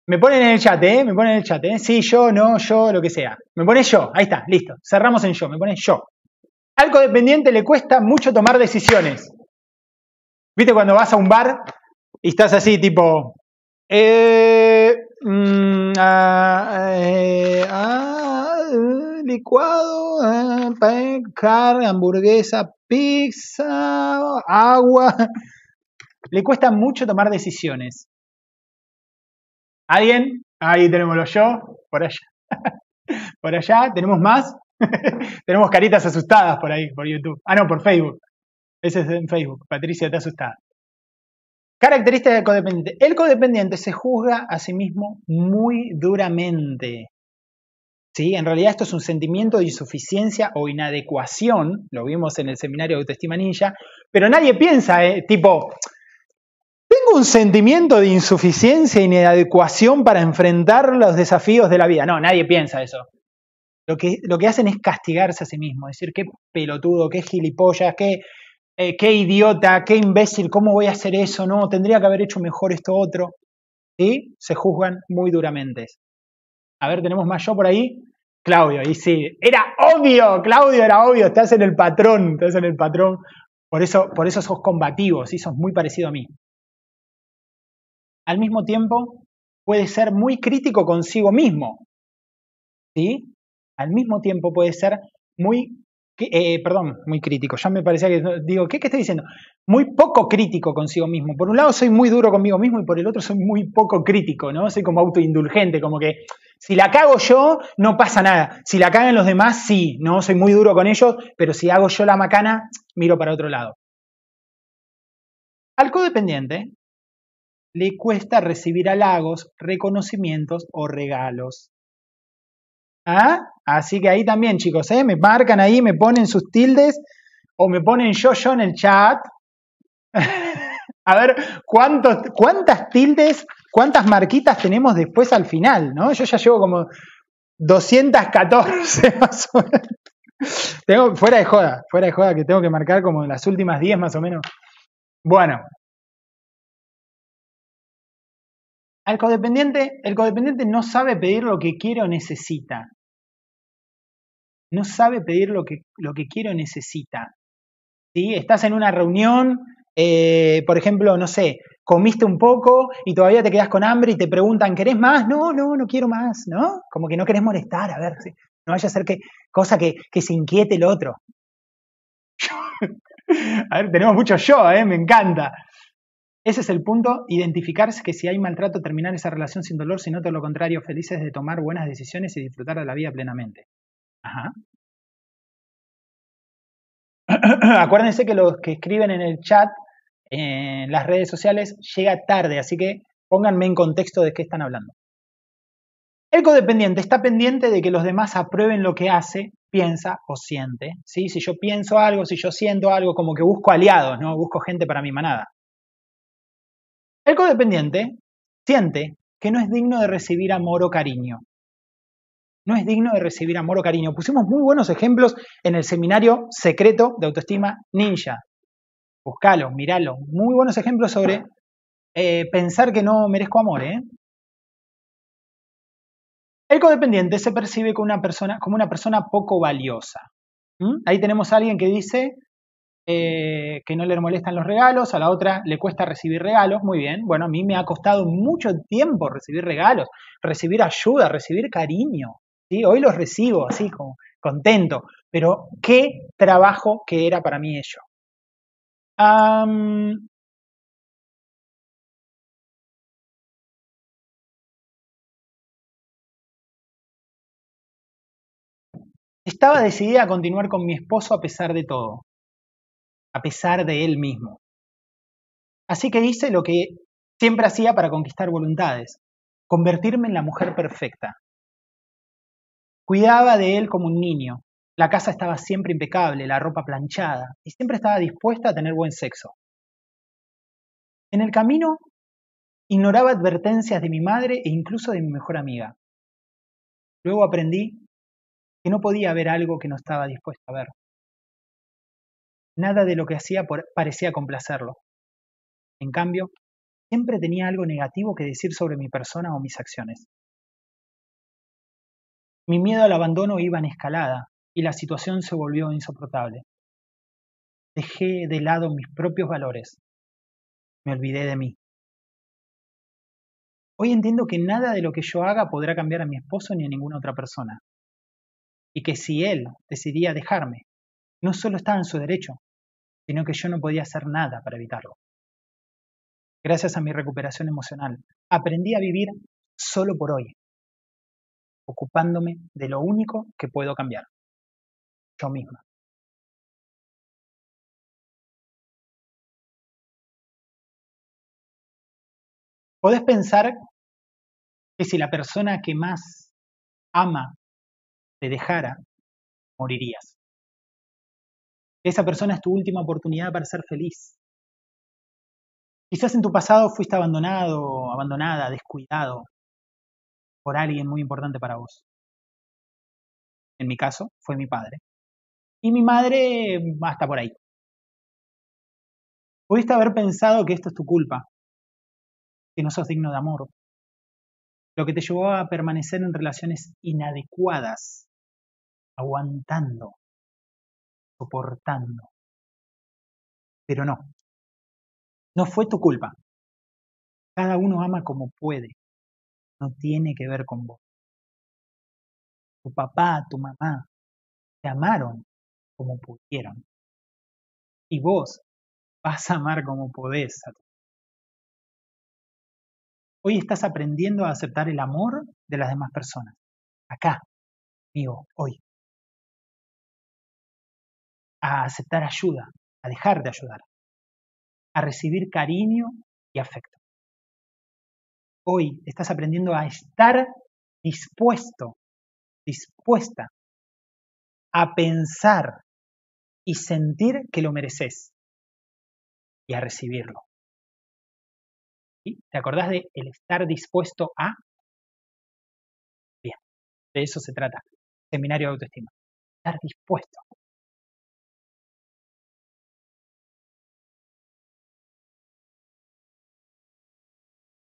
me ponen en el chat, ¿eh? Me ponen en el chat, ¿eh? Sí, yo, no, yo, lo que sea. Me pone yo, ahí está, listo. Cerramos en yo, me pone yo. Al codependiente le cuesta mucho tomar decisiones. ¿Viste cuando vas a un bar y estás así, tipo, eh, mm, ah, eh, ah, licuado, eh, carne, hamburguesa, pizza, agua (laughs) le cuesta mucho tomar decisiones. ¿Alguien? Ahí tenemos los yo, por allá. (laughs) por allá, ¿tenemos más? (laughs) tenemos caritas asustadas por ahí, por YouTube. Ah, no, por Facebook. Ese es en Facebook. Patricia está asustada. Características del codependiente. El codependiente se juzga a sí mismo muy duramente. ¿Sí? En realidad esto es un sentimiento de insuficiencia o inadecuación, lo vimos en el seminario de autoestima ninja, pero nadie piensa, eh, tipo, tengo un sentimiento de insuficiencia y inadecuación para enfrentar los desafíos de la vida. No, nadie piensa eso. Lo que, lo que hacen es castigarse a sí mismo, decir qué pelotudo, qué gilipollas, qué, eh, qué idiota, qué imbécil, ¿cómo voy a hacer eso? No, tendría que haber hecho mejor esto otro. Y se juzgan muy duramente. A ver, tenemos más yo por ahí. Claudio, y sí, era obvio, Claudio, era obvio, estás en el patrón, estás en el patrón. Por eso, por eso sos combativo, ¿sí? sos muy parecido a mí al mismo tiempo puede ser muy crítico consigo mismo. ¿Sí? Al mismo tiempo puede ser muy, eh, perdón, muy crítico, ya me parecía que digo, ¿qué, ¿qué estoy diciendo? Muy poco crítico consigo mismo. Por un lado soy muy duro conmigo mismo y por el otro soy muy poco crítico, ¿no? Soy como autoindulgente, como que si la cago yo, no pasa nada. Si la cagan los demás, sí, ¿no? Soy muy duro con ellos, pero si hago yo la macana, miro para otro lado. Al codependiente le cuesta recibir halagos, reconocimientos o regalos. ¿Ah? Así que ahí también, chicos, ¿eh? me marcan ahí, me ponen sus tildes o me ponen yo, yo en el chat. (laughs) A ver, ¿cuántos, ¿cuántas tildes, cuántas marquitas tenemos después al final? ¿no? Yo ya llevo como 214 (laughs) más o menos. Tengo, fuera de joda, fuera de joda, que tengo que marcar como las últimas 10 más o menos. Bueno, Al codependiente, el codependiente no sabe pedir lo que quiere o necesita. No sabe pedir lo que, lo que quiere o necesita. ¿Sí? Estás en una reunión, eh, por ejemplo, no sé, comiste un poco y todavía te quedas con hambre y te preguntan, ¿querés más? No, no, no quiero más, ¿no? Como que no querés molestar, a ver, no vaya a ser que, cosa que, que se inquiete el otro. (laughs) a ver, tenemos mucho yo, ¿eh? me encanta. Ese es el punto, identificarse que si hay maltrato, terminar esa relación sin dolor, sino todo lo contrario, felices de tomar buenas decisiones y disfrutar de la vida plenamente. Ajá. (clears throat) Acuérdense que los que escriben en el chat, en las redes sociales, llega tarde, así que pónganme en contexto de qué están hablando. El codependiente está pendiente de que los demás aprueben lo que hace piensa o siente. ¿sí? Si yo pienso algo, si yo siento algo, como que busco aliados, ¿no? Busco gente para mi manada. El codependiente siente que no es digno de recibir amor o cariño. No es digno de recibir amor o cariño. Pusimos muy buenos ejemplos en el seminario secreto de autoestima ninja. Buscalo, miralo. Muy buenos ejemplos sobre eh, pensar que no merezco amor. ¿eh? El codependiente se percibe como una persona, como una persona poco valiosa. Ahí tenemos a alguien que dice eh, que no le molestan los regalos, a la otra le cuesta recibir regalos. Muy bien, bueno, a mí me ha costado mucho tiempo recibir regalos, recibir ayuda, recibir cariño. ¿sí? Hoy los recibo así, como contento, pero qué trabajo que era para mí ello. Estaba decidida a continuar con mi esposo a pesar de todo, a pesar de él mismo. Así que hice lo que siempre hacía para conquistar voluntades, convertirme en la mujer perfecta. Cuidaba de él como un niño. La casa estaba siempre impecable, la ropa planchada, y siempre estaba dispuesta a tener buen sexo. En el camino ignoraba advertencias de mi madre e incluso de mi mejor amiga. Luego aprendí que no podía ver algo que no estaba dispuesto a ver. Nada de lo que hacía parecía complacerlo. En cambio, siempre tenía algo negativo que decir sobre mi persona o mis acciones. Mi miedo al abandono iba en escalada y la situación se volvió insoportable. Dejé de lado mis propios valores. Me olvidé de mí. Hoy entiendo que nada de lo que yo haga podrá cambiar a mi esposo ni a ninguna otra persona y que si él decidía dejarme, no solo estaba en su derecho, sino que yo no podía hacer nada para evitarlo. Gracias a mi recuperación emocional, aprendí a vivir solo por hoy, ocupándome de lo único que puedo cambiar, misma. Podés pensar que si la persona que más ama te dejara, morirías. Esa persona es tu última oportunidad para ser feliz. Quizás en tu pasado fuiste abandonado, abandonada, descuidado por alguien muy importante para vos. En mi caso, fue mi padre. Y mi madre hasta por ahí. Pudiste haber pensado que esto es tu culpa, que no sos digno de amor, lo que te llevó a permanecer en relaciones inadecuadas aguantando, soportando. Pero no, no fue tu culpa. Cada uno ama como puede. No tiene que ver con vos. Tu papá, tu mamá, te amaron como pudieron. Y vos vas a amar como podés. Hoy estás aprendiendo a aceptar el amor de las demás personas. Acá, amigo, hoy a aceptar ayuda, a dejar de ayudar, a recibir cariño y afecto. Hoy estás aprendiendo a estar dispuesto, dispuesta a pensar y sentir que lo mereces y a recibirlo. ¿Te acordás de el estar dispuesto a? Bien, de eso se trata. Seminario de autoestima. Estar dispuesto.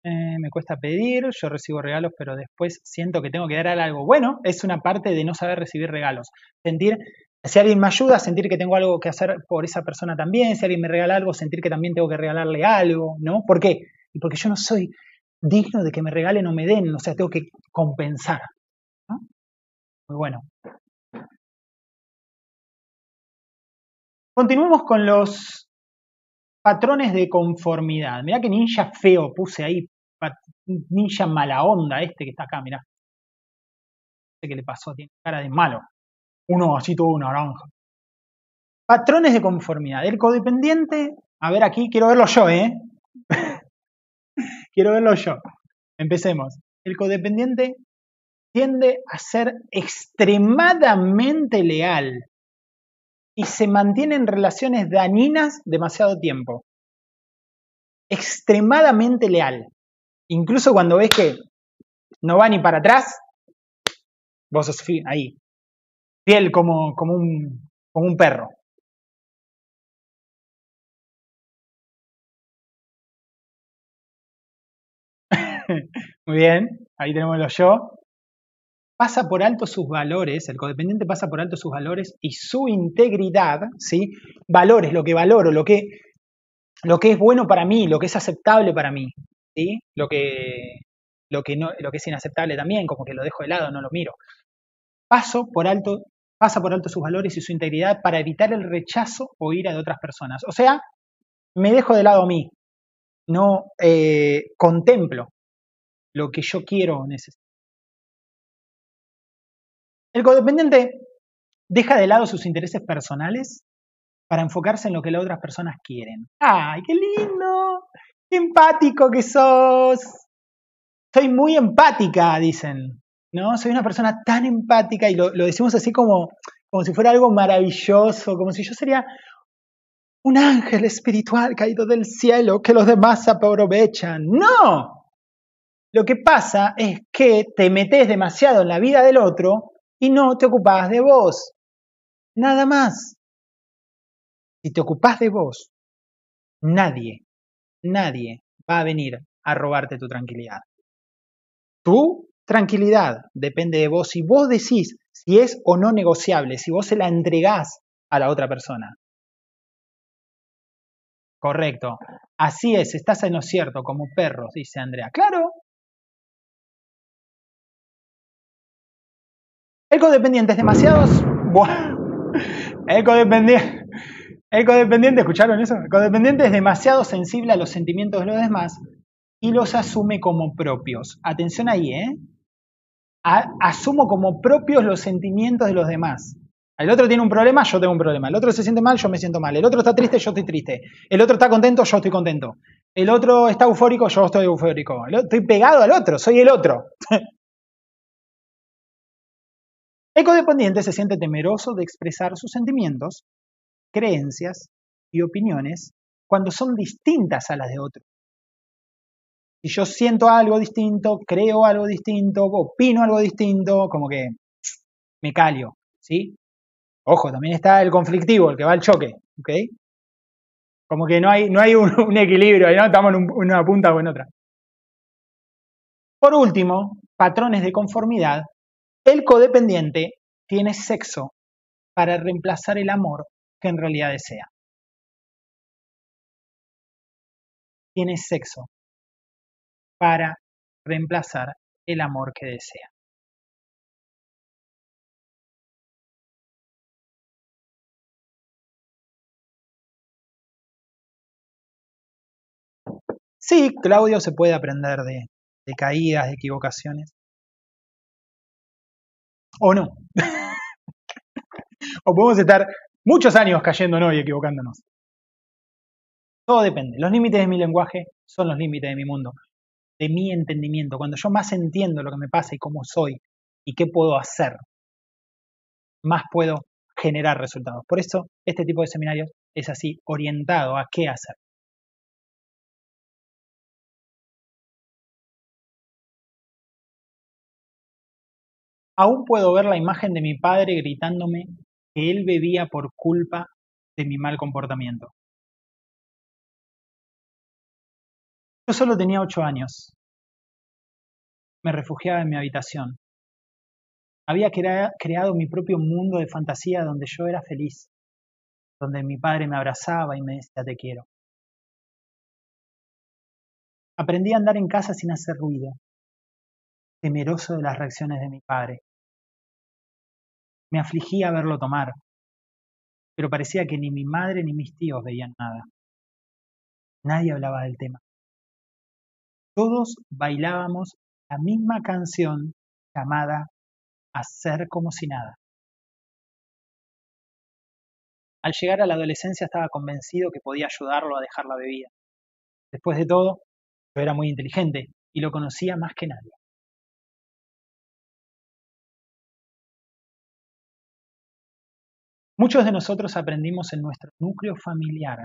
Eh, me cuesta pedir, yo recibo regalos, pero después siento que tengo que dar algo. Bueno, es una parte de no saber recibir regalos. Sentir, si alguien me ayuda, sentir que tengo algo que hacer por esa persona también. Si alguien me regala algo, sentir que también tengo que regalarle algo, ¿no? ¿Por qué? Porque yo no soy digno de que me regalen o me den, o sea, tengo que compensar. Muy bueno. Continuemos con los patrones de conformidad. Mirá que ninja feo puse ahí, ninja mala onda este que está acá, mirá. sé qué le pasó, tiene cara de malo. Uno así todo naranja. Patrones de conformidad. El codependiente, a ver aquí, quiero verlo yo, ¿eh? (laughs) quiero verlo yo. Empecemos. El codependiente tiende a ser extremadamente leal y se mantiene en relaciones dañinas demasiado tiempo. Extremadamente leal. Incluso cuando ves que no va ni para atrás, vos sos ahí, fiel como, como, un, como un perro. (laughs) Muy bien, ahí tenemos los yo. Pasa por alto sus valores, el codependiente pasa por alto sus valores y su integridad, ¿sí? Valores, lo que valoro, lo que, lo que es bueno para mí, lo que es aceptable para mí, ¿sí? Lo que, lo que, no, lo que es inaceptable también, como que lo dejo de lado, no lo miro. Paso por alto, pasa por alto sus valores y su integridad para evitar el rechazo o ira de otras personas. O sea, me dejo de lado a mí, no eh, contemplo lo que yo quiero o necesito. El codependiente deja de lado sus intereses personales para enfocarse en lo que las otras personas quieren. ¡Ay, qué lindo! ¡Qué empático que sos! Soy muy empática, dicen. Soy una persona tan empática y lo, decimos así como, como si fuera algo maravilloso, como si yo sería un ángel espiritual caído del cielo que los demás aprovechan. ¡No! Lo que pasa es que te metes demasiado en la vida del otro y no te ocupás de vos. Nada más. Si te ocupás de vos, nadie, nadie va a venir a robarte tu tranquilidad. Tu tranquilidad depende de vos. Si vos decís si es o no negociable, si vos se la entregás a la otra persona. Correcto. Así es, estás en lo cierto, como perros, dice Andrea. Claro, El codependiente es demasiado... El codependiente... El codependiente, ¿escucharon eso? El codependiente es demasiado sensible a los sentimientos de los demás y los asume como propios. Atención ahí, ¿eh? Asumo como propios los sentimientos de los demás. El otro tiene un problema, yo tengo un problema. El otro se siente mal, yo me siento mal. El otro está triste, yo estoy triste. El otro está contento, yo estoy contento. El otro está eufórico, yo estoy eufórico. Estoy pegado al otro, soy el otro. (laughs) El codependiente se siente temeroso de expresar sus sentimientos, creencias y opiniones cuando son distintas a las de otro. Si yo siento algo distinto, creo algo distinto, opino algo distinto, como que me calio, ¿sí? Ojo, también está el conflictivo, el que va al choque, ¿ok? Como que no hay, no hay un, equilibrio, ¿no? estamos en una punta o en otra. Por último, patrones de conformidad el codependiente tiene sexo para reemplazar el amor que en realidad desea. Tiene sexo para reemplazar el amor que desea. Sí, Claudio se puede aprender de, de caídas, de equivocaciones o no. (laughs) o podemos estar muchos años cayéndonos y equivocándonos. Todo depende. Los límites de mi lenguaje son los límites de mi mundo, de mi entendimiento. Cuando yo más entiendo lo que me pasa y cómo soy y qué puedo hacer, más puedo generar resultados. Por eso este tipo de seminarios es así, orientado a qué hacer. Aún puedo ver la imagen de mi padre gritándome que él bebía por culpa de mi mal comportamiento. Yo solo tenía ocho años. Me refugiaba en mi habitación. Había creado mi propio mundo de fantasía donde yo era feliz, donde mi padre me abrazaba y me decía te quiero. Aprendí a andar en casa sin hacer ruido, temeroso de las reacciones de mi padre. Me afligía verlo tomar, pero parecía que ni mi madre ni mis tíos veían nada. Nadie hablaba del tema todos bailábamos la misma canción llamada Hacer como si nada. Al llegar a la adolescencia estaba convencido que podía ayudarlo a dejar la bebida. Después de todo, yo era muy inteligente y lo conocía más que nadie. Muchos de nosotros aprendimos en nuestro núcleo familiar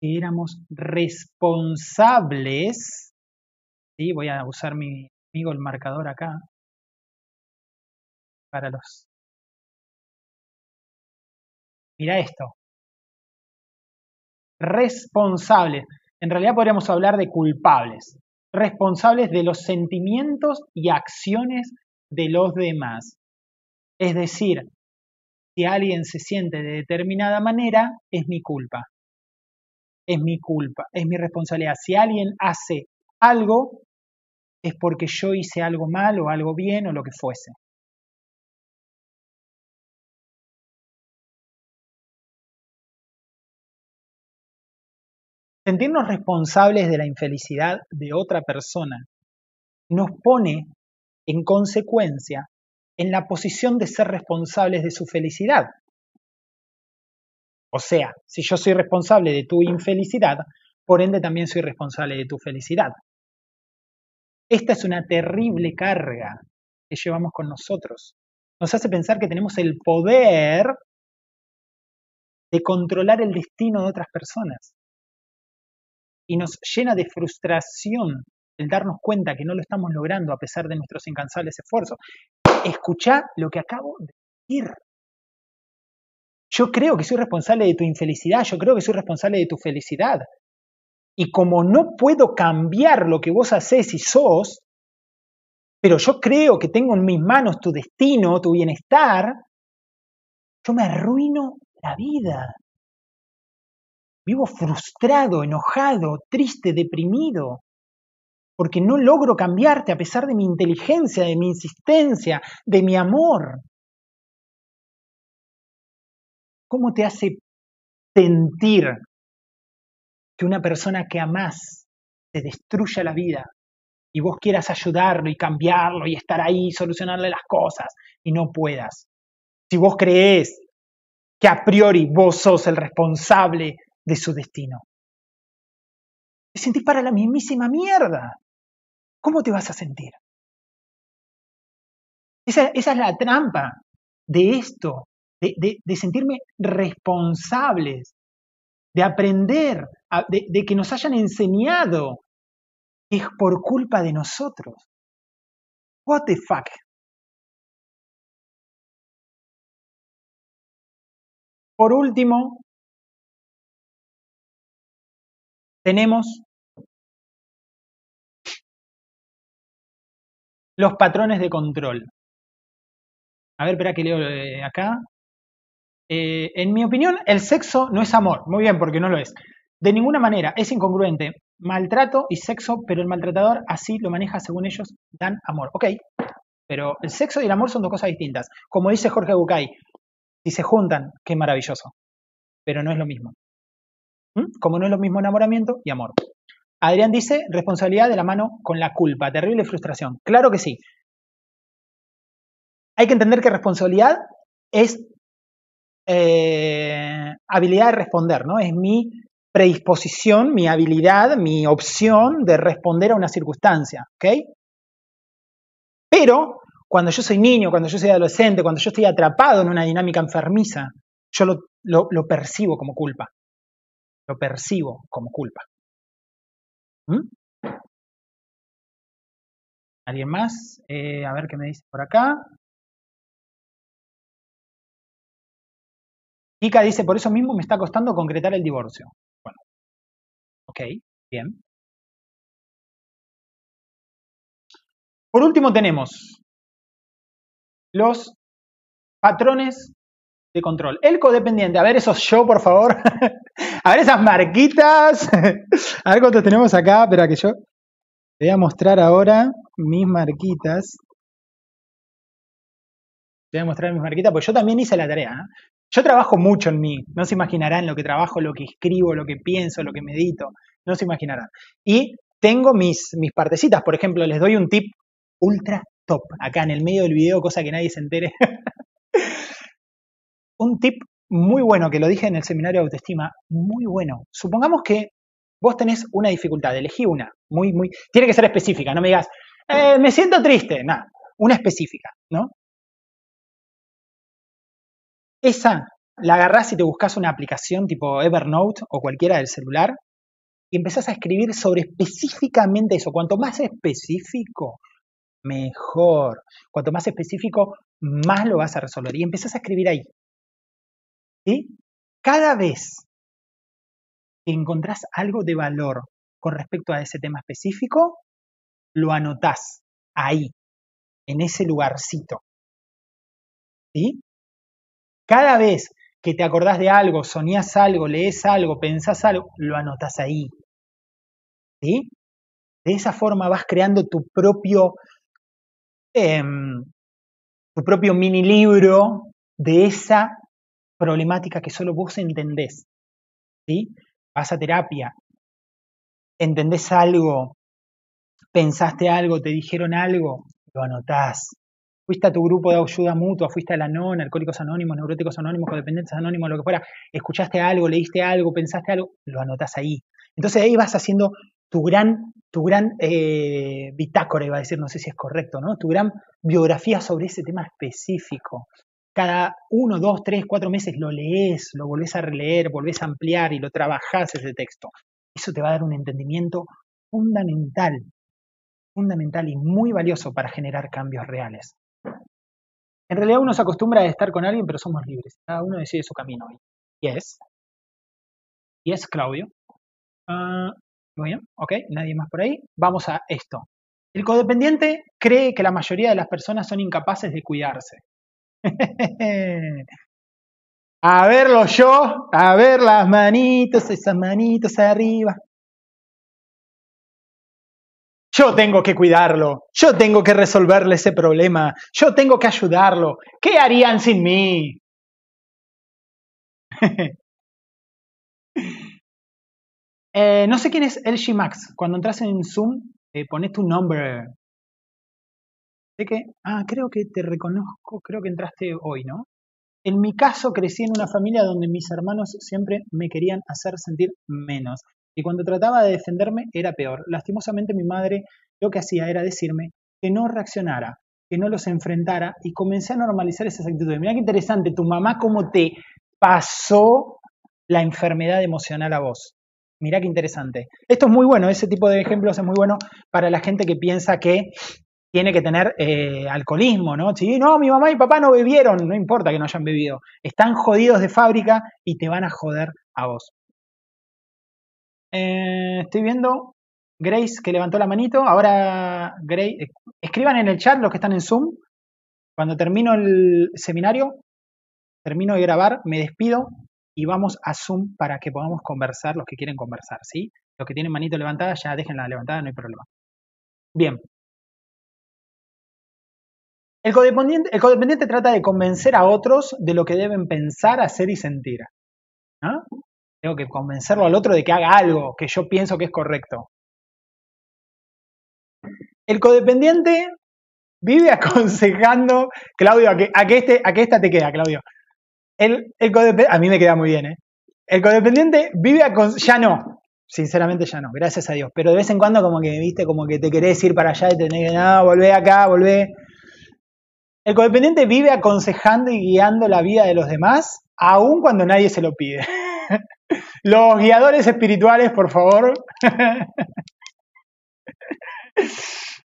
éramos responsables, ¿sí? voy a usar mi amigo el marcador acá, para los... Mira esto. Responsables. En realidad podríamos hablar de culpables. Responsables de los sentimientos y acciones de los demás. Es decir, si alguien se siente de determinada manera, es mi culpa. Es mi culpa, es mi responsabilidad. Si alguien hace algo, es porque yo hice algo mal o algo bien o lo que fuese. Sentirnos responsables de la infelicidad de otra persona nos pone, en consecuencia, en la posición de ser responsables de su felicidad. O sea, si yo soy responsable de tu infelicidad, por ende también soy responsable de tu felicidad. Esta es una terrible carga que llevamos con nosotros. Nos hace pensar que tenemos el poder de controlar el destino de otras personas y nos llena de frustración el darnos cuenta que no lo estamos logrando a pesar de nuestros incansables esfuerzos. Escucha lo que acabo de decir. Yo creo que soy responsable de tu infelicidad, yo creo que soy responsable de tu felicidad. Y como no puedo cambiar lo que vos haces y sos, pero yo creo que tengo en mis manos tu destino, tu bienestar, yo me arruino la vida. Vivo frustrado, enojado, triste, deprimido, porque no logro cambiarte a pesar de mi inteligencia, de mi insistencia, de mi amor. ¿Cómo te hace sentir que una persona que amás te destruya la vida y vos quieras ayudarlo y cambiarlo y estar ahí, solucionarle las cosas y no puedas? Si vos creés que a priori vos sos el responsable de su destino. Te sentís para la mismísima mierda. ¿Cómo te vas a sentir? Esa, es la trampa de esto, de, sentirme responsables, de aprender, de, de que nos hayan enseñado es por culpa de nosotros. What the fuck? Por último, tenemos los patrones de control. A ver, espera que leo eh, acá. Eh, en mi opinión, el sexo no es amor. Muy bien, porque no lo es. De ninguna manera, es incongruente. Maltrato y sexo, pero el maltratador así lo maneja según ellos, dan amor. Ok, pero el sexo y el amor son dos cosas distintas. Como dice Jorge Bucay, si se juntan, qué maravilloso. Pero no es lo mismo. ¿Mm? Como no es lo mismo enamoramiento y amor. Adrián dice, responsabilidad de la mano con la culpa, terrible frustración. Claro que sí. Hay que entender que responsabilidad es eh, habilidad de responder, ¿no? Es mi predisposición, mi habilidad, mi opción de responder a una circunstancia. Pero cuando yo soy niño, cuando yo soy adolescente, cuando yo estoy atrapado en una dinámica enfermiza, yo lo percibo como culpa lo percibo como culpa. ¿Mm? ¿Alguien más? Eh, a ver qué me dice por acá. Kika dice, por eso mismo me está costando concretar el divorcio. Bueno, ok, bien. Por último tenemos los patrones de control. El codependiente, a ver esos yo, por favor. (laughs) a ver esas marquitas. (laughs) a ver cuántos tenemos acá. Espera que yo te voy a mostrar ahora mis marquitas. Te voy a mostrar mis marquitas, porque yo también hice la tarea. ¿eh? Yo trabajo mucho en mí. No se imaginarán lo que trabajo, lo que escribo, lo que pienso, lo que medito. No se imaginarán. Y tengo mis, mis partecitas. Por ejemplo, les doy un tip ultra top acá en el medio del video, cosa que nadie se entere. (laughs) un tip muy bueno que lo dije en el seminario de autoestima, muy bueno. Supongamos que vos tenés una dificultad, elegí una, muy, muy, tiene que ser específica, no me digas, eh, me siento triste, nada, una específica, ¿no? Esa la agarrás y te buscas una aplicación tipo Evernote o cualquiera del celular y empezás a escribir sobre específicamente eso. Cuanto más específico, mejor. Cuanto más específico, más lo vas a resolver. Y empezás a escribir ahí. ¿Sí? Cada vez que encontrás algo de valor con respecto a ese tema específico, lo anotás ahí, en ese lugarcito. ¿Sí? Cada vez que te acordás de algo, soñás algo, lees algo, pensás algo, lo anotás ahí. ¿Sí? De esa forma vas creando tu propio, em, tu propio mini libro de esa problemática que solo vos entendés. ¿Sí? Vas a terapia, entendés algo, pensaste algo, te dijeron algo, lo anotás. Fuiste a tu grupo de ayuda mutua, fuiste a la NON, Alcohólicos Anónimos, Neuróticos Anónimos, Codependientes Anónimos, lo que fuera, escuchaste algo, leíste algo, pensaste algo, lo anotás ahí. Entonces ahí vas haciendo tu gran, tu gran eh, bitácora, iba a decir, no sé si es correcto, ¿no? Tu gran biografía sobre ese tema específico. Cada uno, dos, tres, cuatro meses lo lees, lo volvés a releer, volvés a ampliar y lo trabajás ese texto. Eso te va a dar un entendimiento fundamental, fundamental y muy valioso para generar cambios reales. En realidad uno se acostumbra a estar con alguien, pero somos libres. Cada uno decide su camino hoy. Yes. Yes, Claudio. Uh, muy bien, ok, nadie más por ahí. Vamos a esto. El codependiente cree que la mayoría de las personas son incapaces de cuidarse. (laughs) a verlo yo, a ver las manitos, esas manitos arriba. Yo tengo que cuidarlo, yo tengo que resolverle ese problema, yo tengo que ayudarlo. ¿Qué harían sin mí? (laughs) eh, no sé quién es LG Max. Cuando entras en Zoom, eh, pones tu nombre. Sé que, ah, creo que te reconozco, creo que entraste hoy, ¿no? En mi caso, crecí en una familia donde mis hermanos siempre me querían hacer sentir menos y cuando trataba de defenderme era peor. Lastimosamente mi madre lo que hacía era decirme que no reaccionara, que no los enfrentara y comencé a normalizar esas actitudes. Mira qué interesante, tu mamá cómo te pasó la enfermedad emocional a vos. Mira qué interesante. Esto es muy bueno, ese tipo de ejemplos es muy bueno para la gente que piensa que tiene que tener eh, alcoholismo, ¿no? Sí, no, mi mamá y papá no bebieron, no importa que no hayan bebido. Están jodidos de fábrica y te van a joder a vos. Eh, estoy viendo Grace que levantó la manito. Ahora, Grace, eh, escriban en el chat los que están en Zoom. Cuando termino el seminario, termino de grabar, me despido y vamos a Zoom para que podamos conversar los que quieren conversar, ¿sí? Los que tienen manito levantada, ya déjenla levantada, no hay problema. Bien. El codependiente, el trata de convencer a otros de lo que deben pensar, hacer y sentir. ¿no? Que convencerlo al otro de que haga algo que yo pienso que es correcto. El codependiente vive (laughs) aconsejando, Claudio, a que, a que, este, a que esta te queda, Claudio. El, el codependiente, a mí me queda muy bien, ¿eh? El codependiente vive aconsejando, ya no, sinceramente ya no, gracias a Dios, pero de vez en cuando como que, viste, como que te querés ir para allá y tenés que, no, volvé acá, volvé. El codependiente vive aconsejando y guiando la vida de los demás, aun cuando nadie se lo pide. (laughs) Los guiadores espirituales, por favor.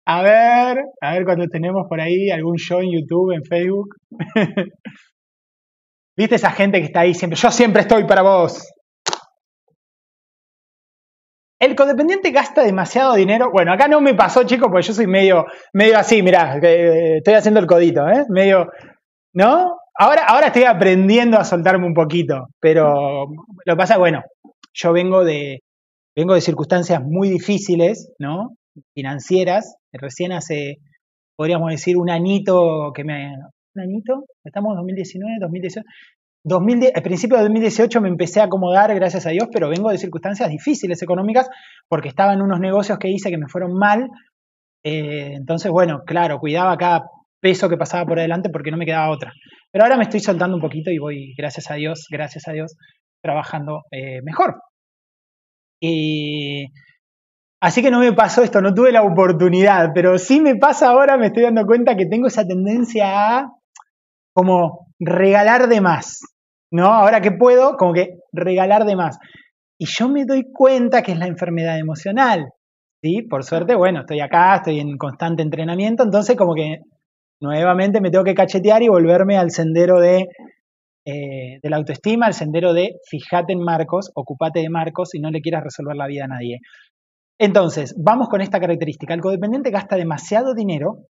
A ver, a ver cuando tenemos por ahí algún show en YouTube, en Facebook. ¿Viste esa gente que está ahí siempre? Yo siempre estoy para vos. El codependiente gasta demasiado dinero. Bueno, acá no me pasó, chicos, porque yo soy medio, medio así, mirá, estoy haciendo el codito, ¿eh? Medio, ¿no? Ahora, ahora estoy aprendiendo a soltarme un poquito, pero lo que pasa, bueno, yo vengo de, vengo de circunstancias muy difíciles, ¿no? Financieras. Recién hace, podríamos decir, un añito que me... ¿Un añito? Estamos en 2019, 2018. 2010, al principio de 2018 me empecé a acomodar, gracias a Dios, pero vengo de circunstancias difíciles económicas porque estaba en unos negocios que hice que me fueron mal. Eh, entonces, bueno, claro, cuidaba cada peso que pasaba por adelante porque no me quedaba otra. Pero ahora me estoy soltando un poquito y voy, gracias a Dios, gracias a Dios, trabajando eh, mejor. Así que no me pasó esto, no tuve la oportunidad, pero sí me pasa ahora, me estoy dando cuenta que tengo esa tendencia a como regalar de más, ¿no? Ahora que puedo, como que regalar de más. Y yo me doy cuenta que es la enfermedad emocional, ¿sí? Por suerte, bueno, estoy acá, estoy en constante entrenamiento, entonces como que nuevamente me tengo que cachetear y volverme al sendero de, eh, de la autoestima, al sendero de fíjate en Marcos, ocupate de Marcos y no le quieras resolver la vida a nadie. Entonces, vamos con esta característica. El codependiente gasta demasiado dinero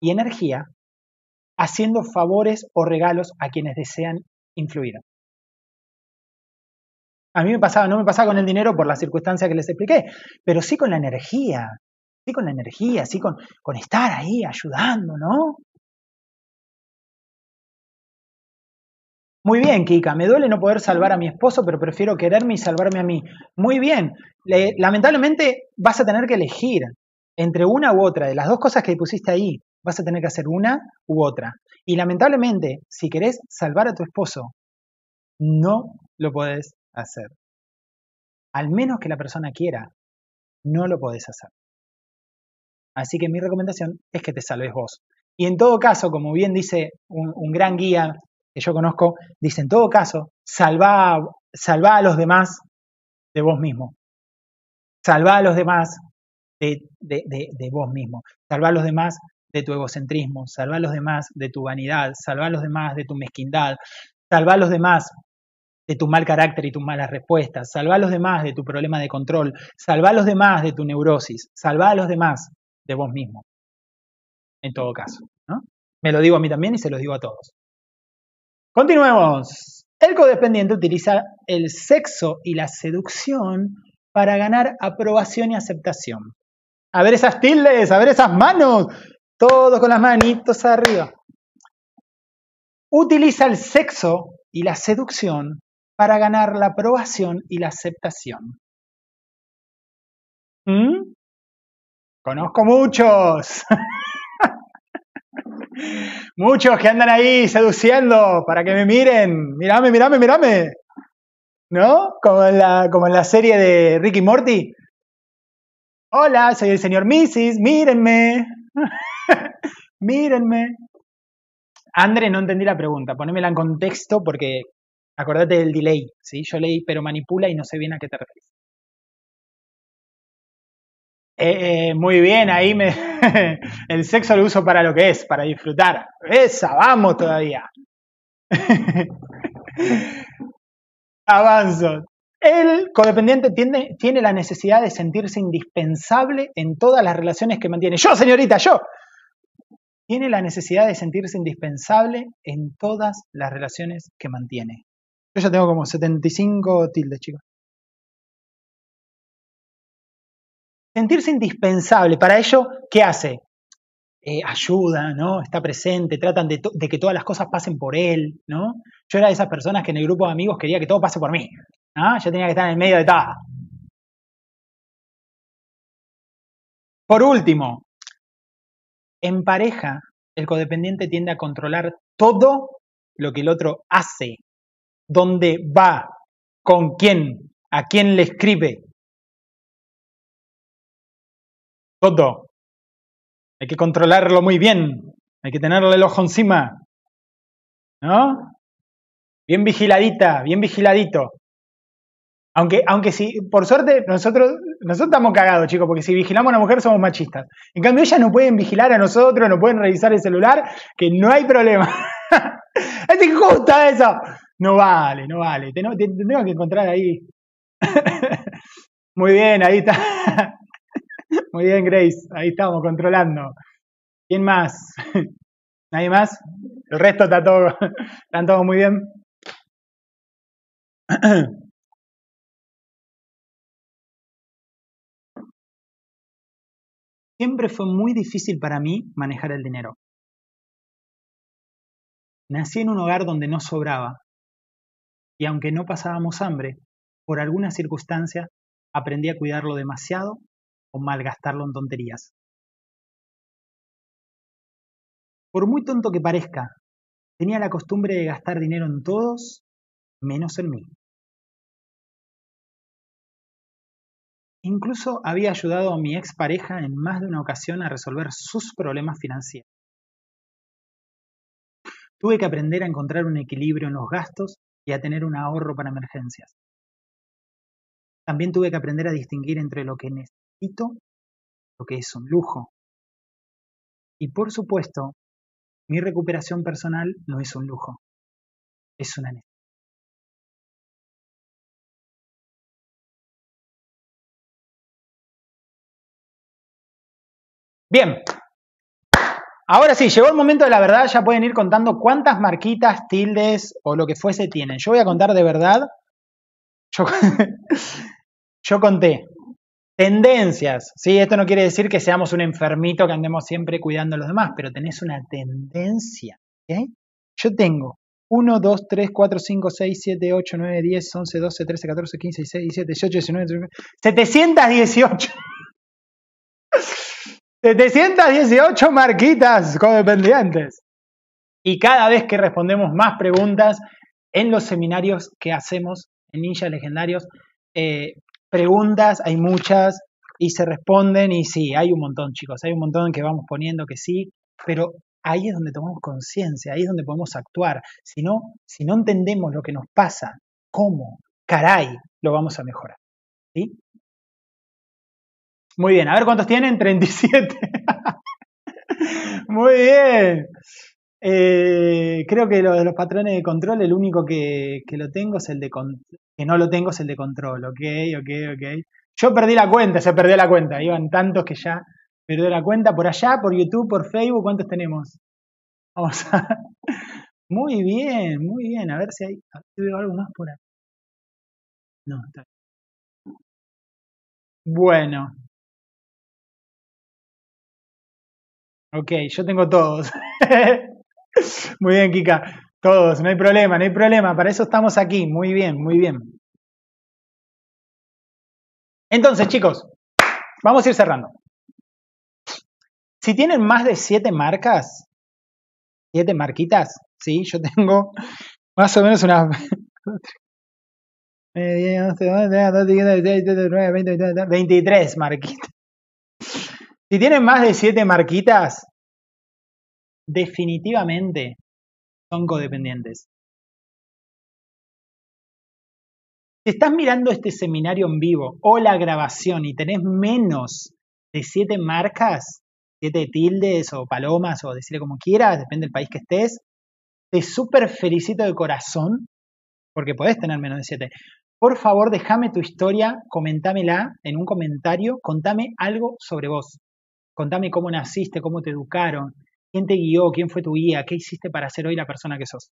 y energía haciendo favores o regalos a quienes desean influir. A mí me pasaba, no me pasaba con el dinero por la circunstancia que les expliqué, pero sí con la energía, sí con la energía, sí con, con estar ahí ayudando, ¿no? Muy bien, Kika, me duele no poder salvar a mi esposo, pero prefiero quererme y salvarme a mí. Muy bien, lamentablemente vas a tener que elegir entre una u otra, de las dos cosas que pusiste ahí, vas a tener que hacer una u otra. Y lamentablemente, si querés salvar a tu esposo, no lo podés hacer. Al menos que la persona quiera, no lo podés hacer. Así que mi recomendación es que te salves vos. Y en todo caso, como bien dice un, gran guía que yo conozco, dice en todo caso, salva, salva a los demás de vos mismo. Salva a los demás de, de, vos mismo. Salva a los demás de tu egocentrismo, salva a los demás de tu vanidad, salva a los demás de tu mezquindad, salva a los demás de tu mal carácter y tus malas respuestas, salva a los demás de tu problema de control, salva a los demás de tu neurosis, salva a los demás de vos mismo. En todo caso, ¿no? Me lo digo a mí también y se lo digo a todos. Continuemos. El codependiente utiliza el sexo y la seducción para ganar aprobación y aceptación. A ver esas tildes, a ver esas manos. Todos con las manitos arriba. Utiliza el sexo y la seducción para ganar la aprobación y la aceptación. ¿Mm? Conozco muchos. (laughs) muchos que andan ahí seduciendo para que me miren. Mírame, mírame, mírame. ¿No? Como en la, como en la serie de Ricky Morty. Hola, soy el señor Mrs. Mírenme. (laughs) Mírenme. André, no entendí la pregunta. Ponémela en contexto porque acordate del delay. ¿sí? Yo leí, pero manipula y no sé bien a qué te refieres. Eh, eh, muy bien, ahí me, (laughs) el sexo lo uso para lo que es, para disfrutar. Esa, vamos todavía. (laughs) Avanzo. El codependiente tiene, tiene la necesidad de sentirse indispensable en todas las relaciones que mantiene. Yo, señorita, yo. Tiene la necesidad de sentirse indispensable en todas las relaciones que mantiene. Yo ya tengo como 75 tildes, chicos. Sentirse indispensable. Para ello, ¿qué hace? Eh, ayuda, ¿no? Está presente, tratan de, que todas las cosas pasen por él, ¿no? Yo era de esas personas que en el grupo de amigos quería que todo pase por mí, ¿no? Yo tenía que estar en el medio de todo. Por último, en pareja, el codependiente tiende a controlar todo lo que el otro hace, dónde va, con quién, a quién le escribe, todo. Hay que controlarlo muy bien. Hay que tenerle el ojo encima. ¿No? Bien vigiladita, bien vigiladito. Aunque, aunque si, por suerte, nosotros, nosotros estamos cagados, chicos, porque si vigilamos a una mujer somos machistas. En cambio, ellas no pueden vigilar a nosotros, no pueden revisar el celular, que no hay problema. (laughs) ¿Te gusta eso? No vale, no vale. Te, te tengo que encontrar ahí. (laughs) Muy bien, ahí está. Muy bien, Grace. Ahí estamos, controlando. ¿Quién más? (laughs) ¿Nadie más? El resto está todo, (laughs) están todos muy bien. (clears throat) Siempre fue muy difícil para mí manejar el dinero. Nací en un hogar donde no sobraba y aunque no pasábamos hambre, por alguna circunstancia aprendí a cuidarlo demasiado o malgastarlo en tonterías. Por muy tonto que parezca, tenía la costumbre de gastar dinero en todos menos en mí. Incluso había ayudado a mi expareja en más de una ocasión a resolver sus problemas financieros. Tuve que aprender a encontrar un equilibrio en los gastos y a tener un ahorro para emergencias. También tuve que aprender a distinguir entre lo que lo que es un lujo. Y por supuesto, mi recuperación personal no es un lujo, es una necesidad. Bien, ahora sí, llegó el momento de la verdad, ya pueden ir contando cuántas marquitas, tildes o lo que fuese tienen. Yo voy a contar de verdad. Yo, (laughs) yo conté tendencias, ¿sí? Esto no quiere decir que seamos un enfermito que andemos siempre cuidando a los demás, pero tenés una tendencia, ¿ok? Yo tengo 1, 2, 3, 4, 5, 6, 7, 8, 9, 10, 11, 12, 13, 14, 15, 16, 17, 18, 19, 19 718. 718 marquitas codependientes. Y cada vez que respondemos más preguntas en los seminarios que hacemos en Ninja Legendarios, eh, preguntas, hay muchas y se responden y sí, hay un montón chicos, hay un montón que vamos poniendo que sí, pero ahí es donde tomamos conciencia, ahí es donde podemos actuar. Si no, si no entendemos lo que nos pasa, cómo, caray, lo vamos a mejorar. ¿sí? Muy bien, a ver cuántos tienen, 37. (laughs) Muy bien. Eh, creo que lo de los patrones de control, el único que, lo tengo es el de que no lo tengo es el de control, ok, ok, ok. Yo perdí la cuenta, se perdió la cuenta, iban tantos que ya perdió la cuenta por allá, por YouTube, por Facebook, ¿cuántos tenemos? Vamos a... (laughs) Muy bien, muy bien, a ver si hay, veo algo más por ahí. No, está bien. Bueno. Ok, yo tengo todos. (laughs) (laughs) Muy bien, Kika. Todos, no hay problema, no hay problema. Para eso estamos aquí. Muy bien, muy bien. Entonces, chicos, vamos a ir cerrando. Si tienen más de siete marcas, siete marquitas, sí, yo tengo más o menos unas (laughs) 23 marquitas. Si tienen más de siete marquitas, definitivamente son codependientes. Si estás mirando este seminario en vivo o la grabación y tenés menos de siete marcas, siete tildes o palomas o decirle como quieras, depende del país que estés, te súper felicito de corazón porque podés tener menos de siete. Por favor, déjame tu historia, comentámela en un comentario, contame algo sobre vos. Contame cómo naciste, cómo te educaron, ¿Quién te guió? ¿Quién fue tu guía? ¿Qué hiciste para ser hoy la persona que sos?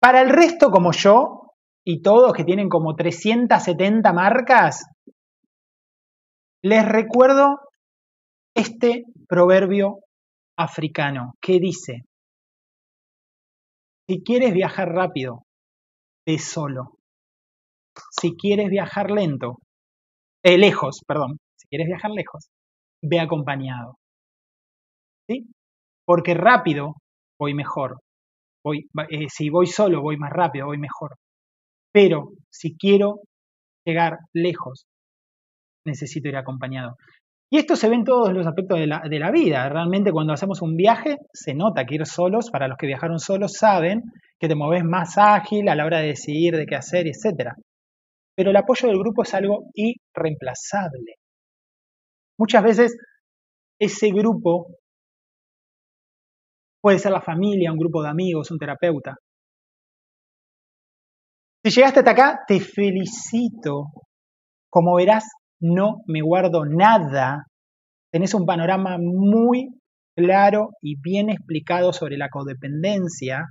Para el resto, como yo, y todos que tienen como 370 marcas, les recuerdo este proverbio africano que dice, si quieres viajar rápido, ve solo. Si quieres viajar lento, eh, lejos, perdón, si quieres viajar lejos, ve acompañado. ¿Sí? Porque rápido voy mejor. Voy, eh, si voy solo, voy más rápido, voy mejor. Pero si quiero llegar lejos, necesito ir acompañado. Y esto se ve en todos los aspectos de la, de la, vida. Realmente cuando hacemos un viaje se nota que ir solos, para los que viajaron solos, saben que te mueves más ágil a la hora de decidir de qué hacer, etc. Pero el apoyo del grupo es algo irreemplazable. Muchas veces ese grupo Puede ser la familia, un grupo de amigos, un terapeuta. Si llegaste hasta acá, te felicito. Como verás, no me guardo nada. Tenés un panorama muy claro y bien explicado sobre la codependencia.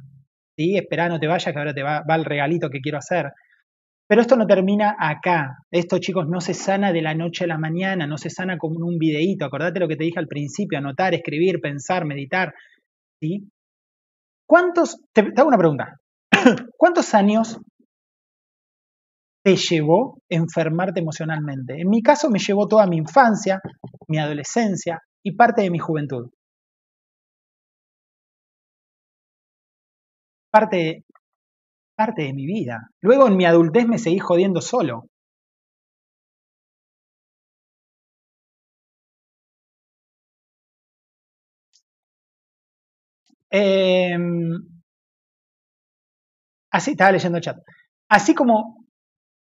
¿sí? Esperá, no te vayas, que ahora te va, el regalito que quiero hacer. Pero esto no termina acá. Esto, chicos, no se sana de la noche a la mañana, no se sana como un videíto. Acordate lo que te dije al principio, anotar, escribir, pensar, meditar. ¿Cuántos, te, hago una pregunta, (coughs) ¿cuántos años te llevó enfermarte emocionalmente? En mi caso me llevó toda mi infancia, mi adolescencia y parte de mi juventud. Parte, parte de mi vida. Luego en mi adultez me seguí jodiendo solo. Em, así, estaba leyendo el chat, así como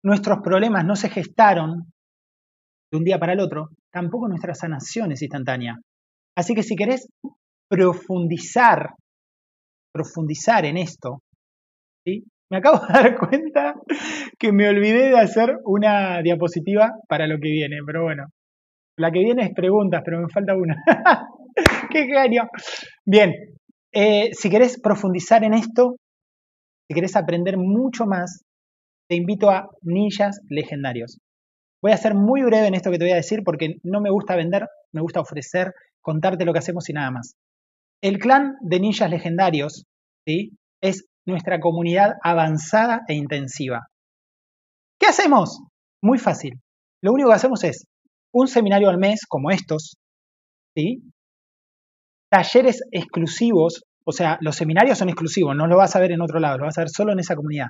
nuestros problemas no se gestaron de un día para el otro, tampoco nuestra sanación es instantánea. Así que si querés profundizar, profundizar en esto, ¿sí? me acabo de dar cuenta que me olvidé de hacer una diapositiva para lo que viene, pero bueno, la que viene es preguntas, pero me falta una. (laughs) ¡Qué genio! Bien, eh, si querés profundizar en esto, si querés aprender mucho más, te invito a Ninjas Legendarios. Voy a ser muy breve en esto que te voy a decir porque no me gusta vender, me gusta ofrecer, contarte lo que hacemos y nada más. El clan de ninjas legendarios ¿sí? es nuestra comunidad avanzada e intensiva. ¿Qué hacemos? Muy fácil. Lo único que hacemos es un seminario al mes como estos, ¿sí? talleres exclusivos, o sea, los seminarios son exclusivos, no lo vas a ver en otro lado, lo vas a ver solo en esa comunidad.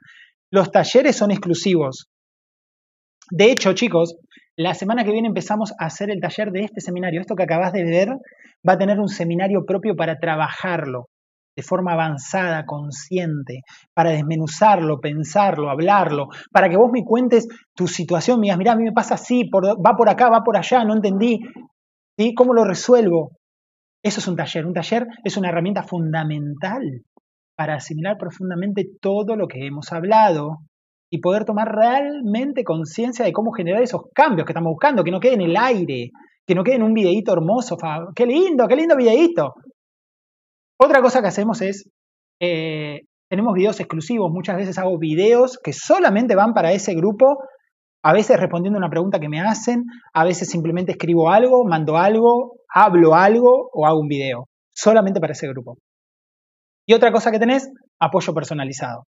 Los talleres son exclusivos. De hecho, chicos, la semana que viene empezamos a hacer el taller de este seminario. Esto que acabas de ver va a tener un seminario propio para trabajarlo de forma avanzada, consciente, para desmenuzarlo, pensarlo, hablarlo, para que vos me cuentes tu situación, me digas, a mí me pasa así, va por acá, va por allá, no entendí, ¿sí? ¿Cómo lo resuelvo? Eso es un taller. Un taller es una herramienta fundamental para asimilar profundamente todo lo que hemos hablado y poder tomar realmente conciencia de cómo generar esos cambios que estamos buscando, que no quede en el aire, que no quede en un videíto hermoso. ¡Qué lindo, qué lindo videíto! Otra cosa que hacemos es, eh, tenemos videos exclusivos, muchas veces hago videos que solamente van para ese grupo, a veces respondiendo una pregunta que me hacen, a veces simplemente escribo algo, mando algo, hablo algo o hago un video, solamente para ese grupo. Y otra cosa que tenés, apoyo personalizado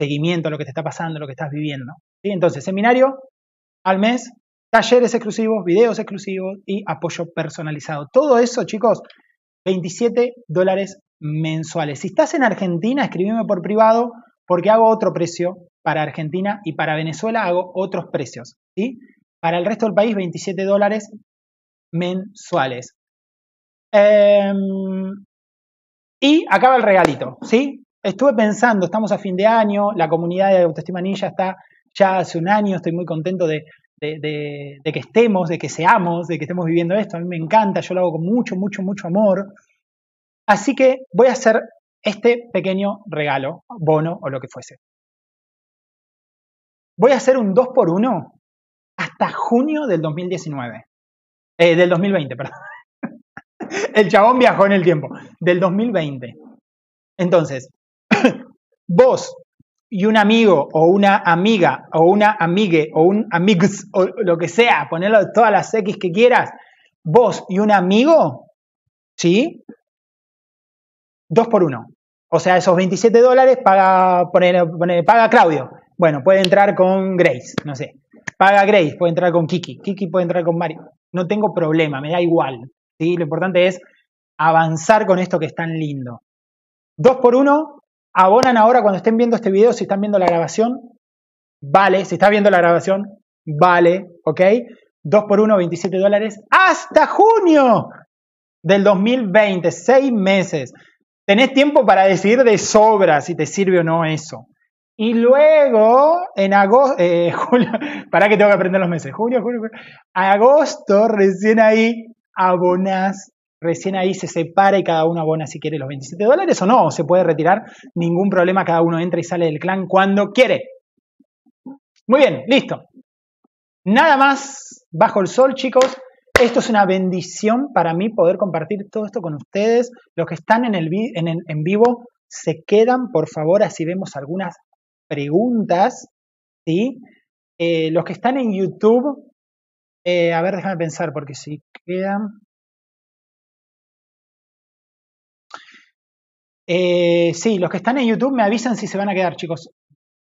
seguimiento a lo que te está pasando, lo que estás viviendo. Entonces, seminario al mes, talleres exclusivos, videos exclusivos y apoyo personalizado. Todo eso, chicos, 27 dólares mensuales. Si estás en Argentina, escríbeme por privado porque hago otro precio para Argentina y para Venezuela hago otros precios. ¿sí? Para el resto del país, 27 dólares mensuales. Em, y acaba el regalito, ¿sí? Estuve pensando, estamos a fin de año, la comunidad de Autoestima Ninja está ya hace un año, estoy muy contento de, que estemos, de que seamos, de que estemos viviendo esto. A mí me encanta, yo lo hago con mucho, mucho, mucho amor. Así que voy a hacer este pequeño regalo, bono o lo que fuese. Voy a hacer un 2x1 hasta junio del 2019. Eh, del 2020, (laughs) perdón. El chabón viajó en el tiempo. Del 2020. Entonces, (coughs) vos y un amigo o una amiga o una amigue o un amigos o lo que sea, ponerlo todas las X que quieras, vos y un amigo, ¿sí? Dos por uno. O sea, esos 27 dólares paga, paga Claudio. Bueno, puede entrar con Grace, no sé. Paga Grace, puede entrar con Kiki. Kiki puede entrar con Mario. No tengo problema, me da igual. ¿sí? Lo importante es avanzar con esto que es tan lindo. Dos por uno, abonan ahora cuando estén viendo este video, si están viendo la grabación, vale, si estás viendo la grabación, vale, ¿ok? 2 por 1, 27 dólares, hasta junio del 2020, seis meses. Tenés tiempo para decidir de sobra si te sirve o no eso. Y luego, en agosto, eh, (laughs) julio, para que tengo que aprender los meses, julio, julio, julio, agosto, recién ahí abonas recién ahí se separa y cada uno abona si quiere los 27 dólares o no, se puede retirar, ningún problema, cada uno entra y sale del clan cuando quiere. Muy bien, listo. Nada más bajo el sol, chicos. Esto es una bendición para mí poder compartir todo esto con ustedes. Los que están en, el en, vivo, se quedan, por favor, así vemos algunas preguntas. ¿sí? Eh, los que están en YouTube, eh, a ver, déjame pensar, porque si quedan... Eh, sí, los que están en YouTube me avisan si se van a quedar, chicos.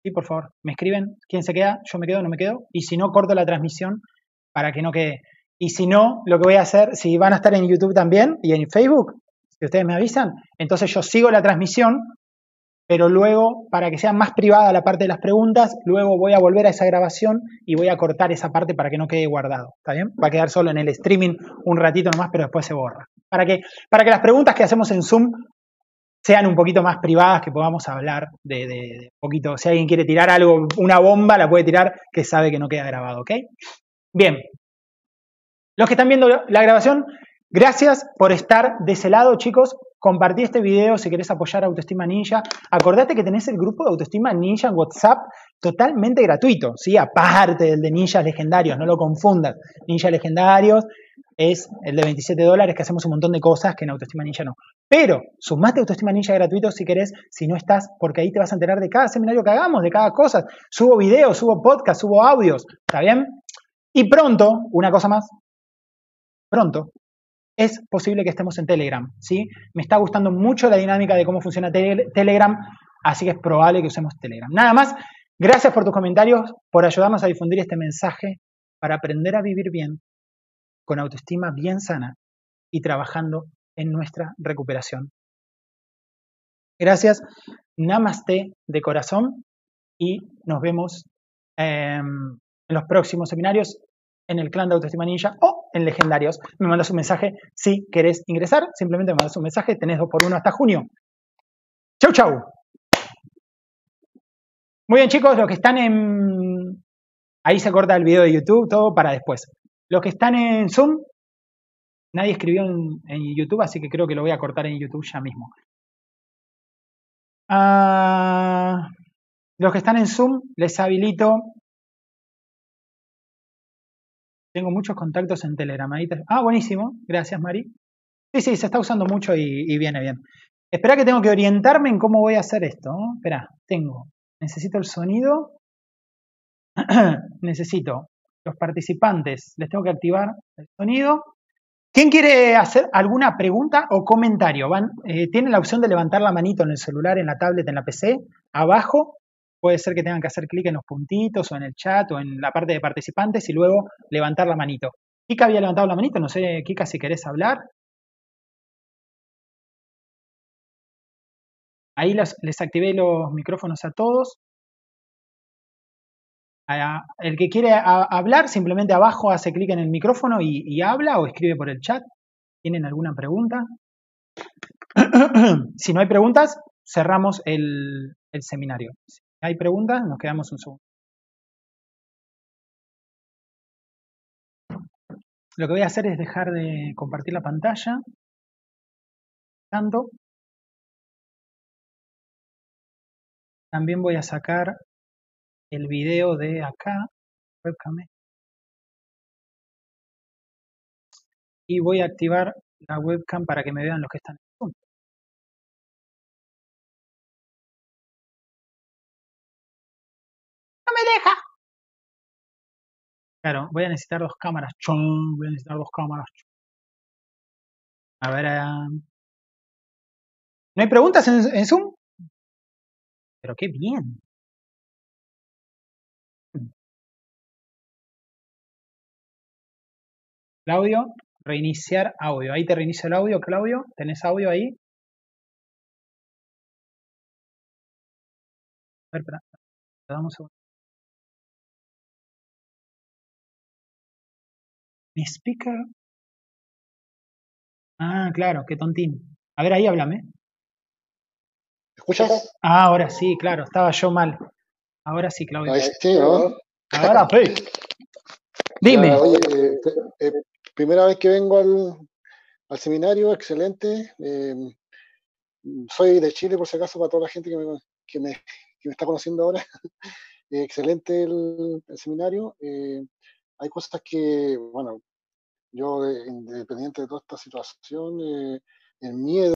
Sí, por favor, me escriben quién se queda, yo me quedo, no me quedo. Y si no, corto la transmisión para que no quede. Y si no, lo que voy a hacer, si van a estar en YouTube también y en Facebook, si ustedes me avisan, entonces yo sigo la transmisión, pero luego, para que sea más privada la parte de las preguntas, luego voy a volver a esa grabación y voy a cortar esa parte para que no quede guardado. ¿Está bien? Va a quedar solo en el streaming un ratito nomás, pero después se borra. Para que, para que las preguntas que hacemos en Zoom sean un poquito más privadas, que podamos hablar de, de, poquito. Si alguien quiere tirar algo, una bomba, la puede tirar, que sabe que no queda grabado, ¿ok? Bien. Los que están viendo la grabación, gracias por estar de ese lado, chicos. Compartí este video si querés apoyar a Autoestima Ninja. Acordate que tenés el grupo de Autoestima Ninja en WhatsApp totalmente gratuito, ¿sí? Aparte del de Ninjas Legendarios, no lo confundas. Ninjas Legendarios es el de 27 dólares que hacemos un montón de cosas que en Autoestima Ninja no. Pero sumate Autoestima Ninja gratuito si querés, si no estás, porque ahí te vas a enterar de cada seminario que hagamos, de cada cosa. Subo videos, subo podcast, subo audios, ¿está bien? Y pronto, una cosa más, pronto, es posible que estemos en Telegram, ¿sí? Me está gustando mucho la dinámica de cómo funciona Telegram, así que es probable que usemos Telegram. Nada más, gracias por tus comentarios, por ayudarnos a difundir este mensaje para aprender a vivir bien, con autoestima bien sana y trabajando en nuestra recuperación. Gracias, namaste de corazón y nos vemos em, en los próximos seminarios en el clan de Autoestima Ninja o en Legendarios. Me mandas un mensaje si querés ingresar. Simplemente me mandas un mensaje. Tenés dos por uno hasta junio. Chau, chau. Muy bien, chicos, los que están en. Ahí se corta el video de YouTube, todo para después. Los que están en Zoom, nadie escribió en, YouTube, así que creo que lo voy a cortar en YouTube ya mismo. Ah, los que están en Zoom, les habilito tengo muchos contactos en Telegram. Ah, buenísimo. Gracias, Mari. Sí, sí, se está usando mucho y, viene bien. Espera que tengo que orientarme en cómo voy a hacer esto. Espera, tengo. Necesito el sonido. (clears throat) Necesito los participantes. Les tengo que activar el sonido. ¿Quién quiere hacer alguna pregunta o comentario? Van, eh, tienen la opción de levantar la manito en el celular, en la tablet, en la PC. Abajo Puede ser que tengan que hacer clic en los puntitos o en el chat o en la parte de participantes y luego levantar la manito. Kika había levantado la manito, no sé, Kika, si querés hablar. Ahí les activé los micrófonos a todos. El que quiere hablar, simplemente abajo hace clic en el micrófono y, habla o escribe por el chat. ¿Tienen alguna pregunta? (clears throat) si no hay preguntas, cerramos el seminario. ¿Hay preguntas? Nos quedamos un segundo. Lo que voy a hacer es dejar de compartir la pantalla. También voy a sacar el video de acá, webcam. Y voy a activar la webcam para que me vean los que están en Claro, voy a necesitar dos cámaras. Voy a necesitar dos cámaras. A ver. Eh, ¿No hay preguntas en, Zoom? Pero qué bien. Claudio, reiniciar audio. Ahí te reinicio el audio, Claudio. ¿Tenés audio ahí? A ver, espera. Un ¿Mi speaker? Ah, claro, qué tontín. A ver, ahí háblame. ¿Me escuchas? Ah, ahora sí, claro, estaba yo mal. Ahora sí, Claudio. Ahí sí, ¿no? Ahora sí. (laughs) Dime. oye, eh, eh, primera vez que vengo al, al seminario, excelente. Eh, soy de Chile, por si acaso, para toda la gente que me, que me, que me está conociendo ahora. (laughs) excelente el, el seminario hay cosas que, bueno, yo independiente de toda esta situación, eh, el miedo